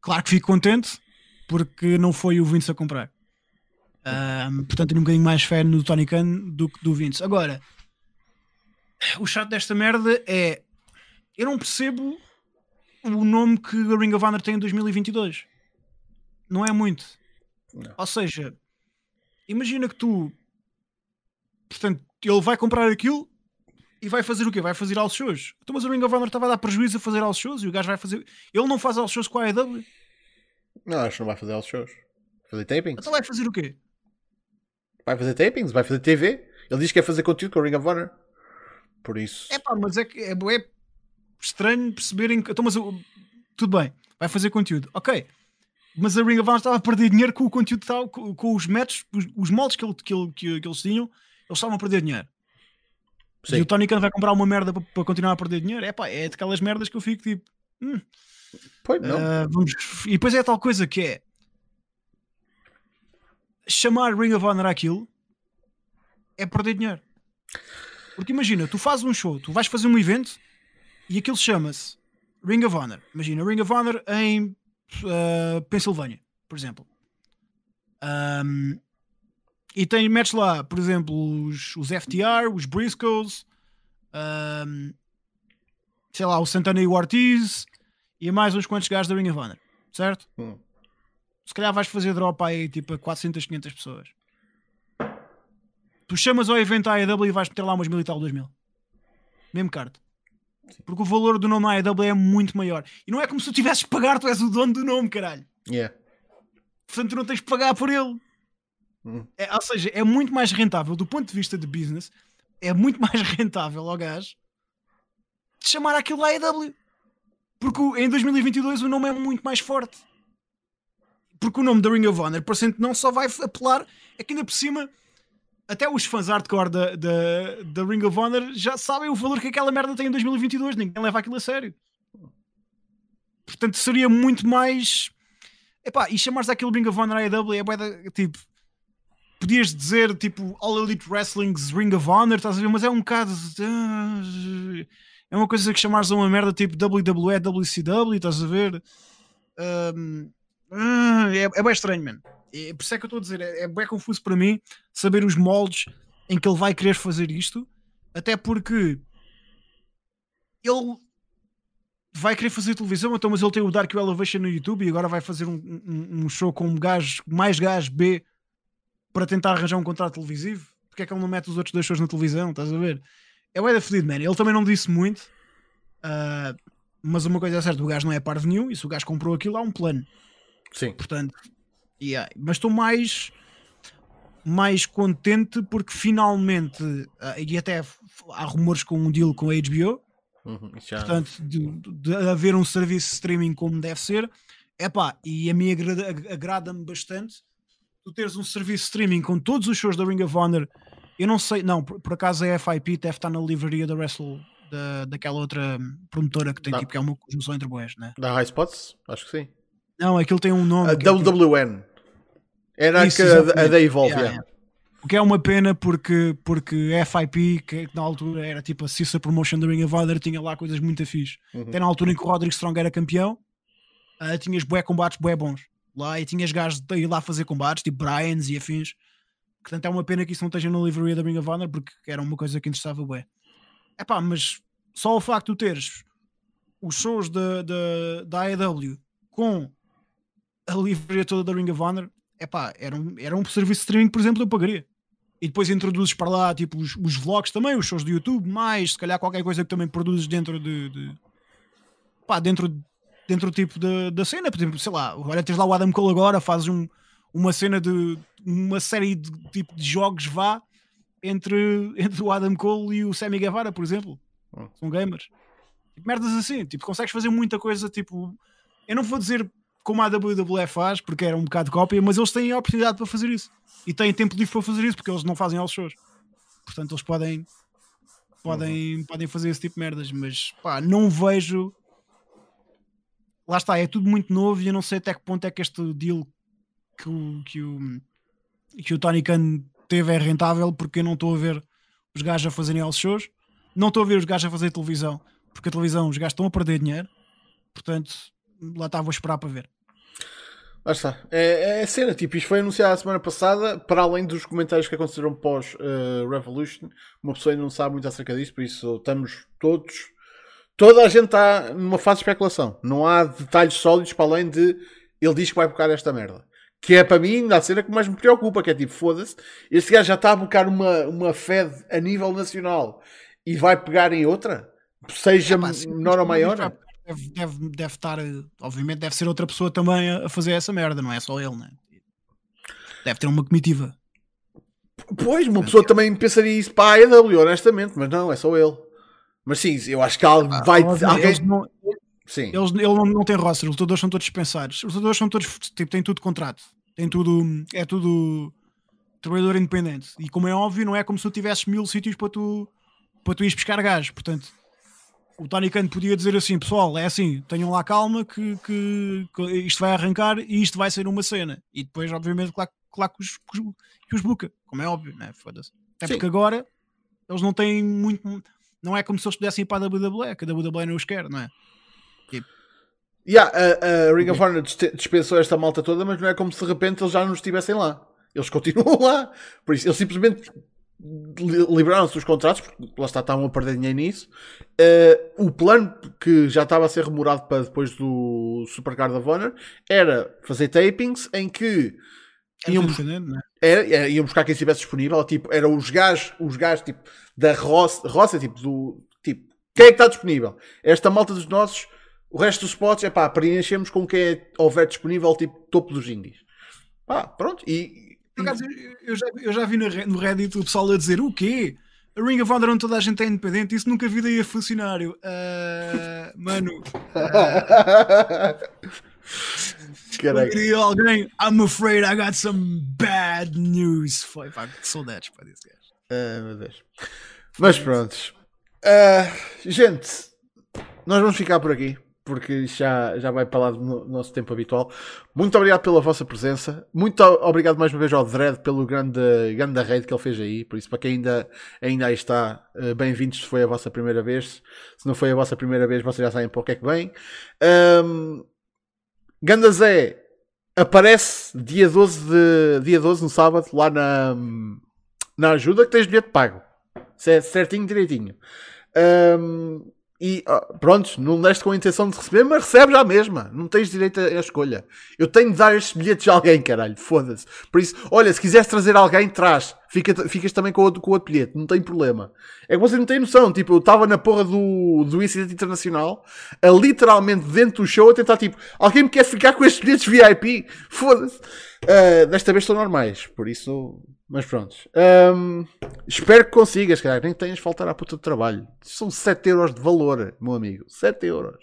Claro que fico contente porque não foi o Vince a comprar. Um, portanto, tenho um bocadinho mais fé no Tony Khan do que do Vince. Agora, o chato desta merda é eu não percebo o nome que a Ring of Honor tem em 2022. Não é muito. Não. Ou seja, imagina que tu, portanto, ele vai comprar aquilo e vai fazer o quê? Vai fazer aos shows. Então, mas o Ring of Honor estava a dar prejuízo a fazer aos shows e o gajo vai fazer. Ele não faz aos shows com a AEW. Não, acho que não vai fazer aos shows. Vai fazer tapings. Então vai fazer o quê? Vai fazer tapings, vai fazer TV. Ele diz que quer fazer conteúdo com o Ring of Honor. Por isso. É pá, mas é que é, é estranho perceberem que. Então, mas tudo bem, vai fazer conteúdo. Ok. Mas a Ring of Honor estava a perder dinheiro com o conteúdo, estava- com, com os métodos, os, os moldes que, ele- que, ele- que- que eles tinham, eles estavam a perder dinheiro. Sim. E o Tony Khan vai comprar uma merda para, para continuar a perder dinheiro. É pá, é daquelas merdas que eu fico tipo. hum, Pois não. ah, vamos... E depois é a tal coisa que é chamar Ring of Honor àquilo é perder dinheiro. Porque imagina, tu fazes um show, tu vais fazer um evento e aquilo chama-se Ring of Honor. Imagina, Ring of Honor em ah, Pensilvânia, por exemplo. Ahm, e tem, metes lá, por exemplo, os, os FTR, os Briscoes, ahm, sei lá, o Santana e o Ortiz e mais uns quantos gajos da Ring of Honor, certo? Hum. Se calhar vais fazer drop aí tipo a 400, 500 pessoas. Tu chamas ao evento à AEW e vais meter lá umas mil e tal, dois mil. Mesmo Porque o valor do nome AEW é muito maior. E não é como se tu tivesses que pagar, tu és o dono do nome, caralho. Yeah. Portanto, tu não tens que pagar por ele. Hum. É, ou seja, é muito mais rentável do ponto de vista de business. É muito mais <laughs> rentável ao gajo de chamar aquilo AEW. Porque em 2022 o nome é muito mais forte. Porque o nome da Ring of Honor, parecendo que não só vai apelar, é que ainda por cima, até os fãs hardcore da, da, Ring of Honor já sabem o valor que aquela merda tem em 2022. Ninguém leva aquilo a sério. Portanto, seria muito mais. Epá, e chamares aquele Ring of Honor AEW é bué da- tipo. Podias dizer tipo All Elite Wrestling's Ring of Honor, estás a ver? Mas é um bocado. ah, É uma coisa que chamares a uma merda tipo WWE, WCW, estás a ver? Ahm, ah, é, é bem estranho, mano. Por isso é que eu estou a dizer, é, é bem confuso para mim saber os moldes em que ele vai querer fazer isto, até porque ele vai querer fazer televisão, então, mas ele tem o Dark Elevation no YouTube e agora vai fazer um, um, um show com um gajo, mais gajo B para tentar arranjar um contrato televisivo. Porque é que ele não mete os outros dois shows na televisão? Estás a ver? É o da fedido, man. Ele também não disse muito, ah, mas uma coisa é certa: o gajo não é parvo nenhum e se o gajo comprou aquilo, há um plano. Sim. Portanto, yeah. mas estou mais mais contente porque finalmente ah, e até há rumores com um deal com a HBO Uhum, portanto de, de haver um serviço de streaming como deve ser Epá, e a mim agrada- ag- agrada-me bastante tu teres um serviço de streaming com todos os shows da Ring of Honor eu não sei, não, por, por acaso a FIP deve estar na livraria da Wrestle da, daquela outra promotora que tem Não. tipo que é uma conjunção entre boés, né? Da High Spots? Acho que sim. não, aquilo tem um nome A é WWN. Era Isso, que a, a da Evolve. Yeah, yeah. O que é uma pena porque, porque FIP, que na altura era tipo a Sister Promotion da Ring of Honor, tinha lá coisas muito fixe. Uhum. Até na altura em que o Roderick Strong era campeão, ah, tinhas bué combates bué bons lá e tinhas gajos de ir lá fazer combates, tipo Bryans e afins. Portanto, é uma pena que isso não esteja na livraria da Ring of Honor porque era uma coisa que interessava bué. Epá, mas só o facto de teres os shows da, da, da AEW com a livraria toda da Ring of Honor, epá, era um, era um serviço de streaming, por exemplo, eu pagaria. E depois introduzes para lá tipo os, os vlogs também, os shows do YouTube, mais se calhar qualquer coisa que também produzes dentro de, de pá, dentro, dentro tipo da, da cena, por exemplo, sei lá, olha, tens lá o Adam Cole agora, fazes um, uma cena de uma série de tipo de jogos vá entre, entre o Adam Cole e o Sammy Guevara, por exemplo. Hum. São gamers. Tipo, merdas assim, tipo, consegues fazer muita coisa, tipo, eu não vou dizer como a WWE faz, porque era um bocado de cópia, mas eles têm a oportunidade para fazer isso. E têm tempo livre para fazer isso, porque eles não fazem aos shows. Portanto, eles podem podem, podem fazer esse tipo de merdas, mas pá, não vejo. Lá está, é tudo muito novo e eu não sei até que ponto é que este deal que o, que o, que o Tony Khan teve é rentável, porque eu não estou a ver os gajos a fazerem aos shows, não estou a ver os gajos a fazer televisão, porque a televisão os gajos estão a perder dinheiro, portanto, lá está, vou esperar para ver. Lá está. É, é a cena, tipo, isto foi anunciado a semana passada, para além dos comentários que aconteceram pós-Revolution. uma pessoa ainda não sabe muito acerca disso, por isso estamos todos. Toda a gente está numa fase de especulação. Não há detalhes sólidos para além de ele diz que vai bocar esta merda. Que é para mim a cena que mais me preocupa, que é tipo, foda-se, este gajo já está a bocar uma, uma Fed a nível nacional e vai pegar em outra, seja É pá, menor ou maior. Deve, deve, deve estar, eh, obviamente, deve ser outra pessoa também a fazer essa merda, não é só ele, né? Deve ter uma comitiva. Pois, uma pessoa também pensaria isso para a AEW, honestamente, mas não, é só ele. Mas sim, eu acho que algo vai. Eles alguém... não- Sim. Eles, ele não, não tem roster, os lutadores são todos dispensados. Os lutadores são todos, tipo, têm tudo contrato. Tem tudo, é tudo trabalhador independente. E como é óbvio, não é como se tu tivesses mil sítios para tu, para tu ires buscar gajos. Portanto, o Tony Khan podia dizer assim, pessoal, é assim, tenham lá calma que, que, que isto vai arrancar e isto vai ser uma cena. E depois, obviamente, claro, claro que, os, que os- buca, como é óbvio, né? Foda-se. Até Sim. porque agora eles não têm muito. Não é como se eles pudessem ir para a WWE, que a WWE não os quer, não é? Yeah, a, a Ring of Honor dispe- dispensou esta malta toda, mas não é como se de repente eles já não estivessem lá. Eles continuam <laughs> lá. Por isso, eles simplesmente liberaram-se dos contratos, porque lá está, estavam a perder dinheiro nisso. Eh, o plano que já estava a ser remorado para depois do Supercard of Honor era fazer tapings em que É iam, é? era, era- iam buscar quem estivesse disponível, tipo, eram os gajos, os gajos tipo, da roça, roça tipo, do, tipo, quem é que está disponível? Esta malta dos nossos, o resto dos spots é pá, preenchemos com quem é, houver disponível, tipo, topo dos indies. Pá, pronto, e... Acaso, eu- já, eu já vi no Reddit o pessoal a dizer o quê? A Ring of Honor onde toda a gente é independente, isso nunca vi daí a funcionário. Ah, <laughs> mano, Caralho. diria alguém, I'm afraid I got some bad news. Foi, pá, que saudades para desse gajo. Ah, meu Deus. Mas pronto. Ah, gente, nós vamos ficar por aqui. Porque já, já vai para lá do no- nosso tempo habitual. Muito obrigado pela vossa presença. Muito obrigado mais uma vez ao Dredd pelo grande, grande raid que ele fez aí. Por isso, para quem ainda, ainda aí está, eh, bem-vindos se foi a vossa primeira vez. Se não foi a vossa primeira vez, vocês já sabem para o que é que vem. Ahm, Ganda Zé aparece dia 12, de, dia 12 no sábado, lá na, na ajuda que tens bilhete pago. Ce- Certinho, direitinho. Ahm, e pronto, não deste com a intenção de receber, mas recebes à mesma. Não tens direito a escolha. Eu tenho de dar estes bilhetes a alguém, caralho. Foda-se. Por isso, olha, se quiseres trazer alguém, traz. Fica, ficas também com o, outro, com outro bilhete. Não tem problema. É que vocês não têm noção. Tipo, eu estava na porra do, do incidente internacional, a literalmente dentro do show, a tentar, tipo, alguém me quer ficar com estes bilhetes VIP? Foda-se. Ah, desta vez estão normais. Por isso, mas pronto. Ahm, espero que consigas, cara. Nem tenhas de faltar à puta de trabalho. São 7 euros de valor, meu amigo. 7 euros.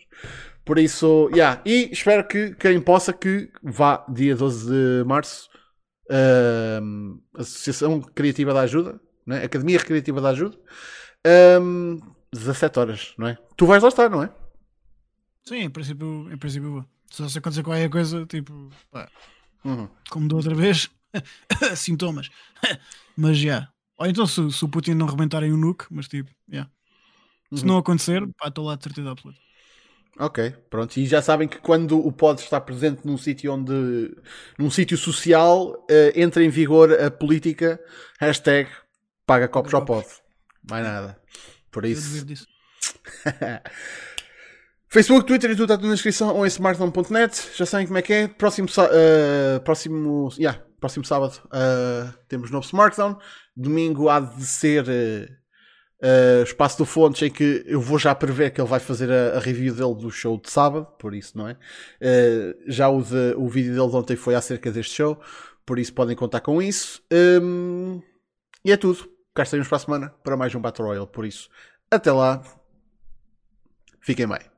Por isso, yeah. E espero que quem possa que vá dia 12 de março. ahm, Associação Criativa da Ajuda, né? Academia Recreativa da Ajuda. ahm, 17 horas, não é? Tu vais lá estar, não é? Sim, em princípio, em princípio vou. Se se acontecer qualquer coisa, tipo, pá, Uhum. como da outra vez, <laughs> sintomas. mas já. Ou então se, se o Putin não rebentarem o nuke, mas tipo, já. Se Uhum. não acontecer, pá, estou lá de certeza absoluta. Ok, pronto. E já sabem que quando o pod está presente num sítio onde. num sítio social, eh, entra em vigor a política hashtag paga copos ao pod. Mais nada. Por isso. <laughs> Facebook, Twitter e tudo está tudo na descrição ou em smartphone.net. Já sabem como é que é. Próximo, eh, próximo, yeah, próximo sábado eh, temos novo Smartphone. Domingo há de ser eh, espaço do Fontes em que eu vou já prever que ele vai fazer a, a review dele do show de sábado, por isso, não é? Já o, de- o vídeo dele de ontem foi acerca deste show, por isso podem contar com isso. Hum, e é tudo. cá estaremos para a semana para mais um Battle Royale. Por isso, até lá, fiquem bem.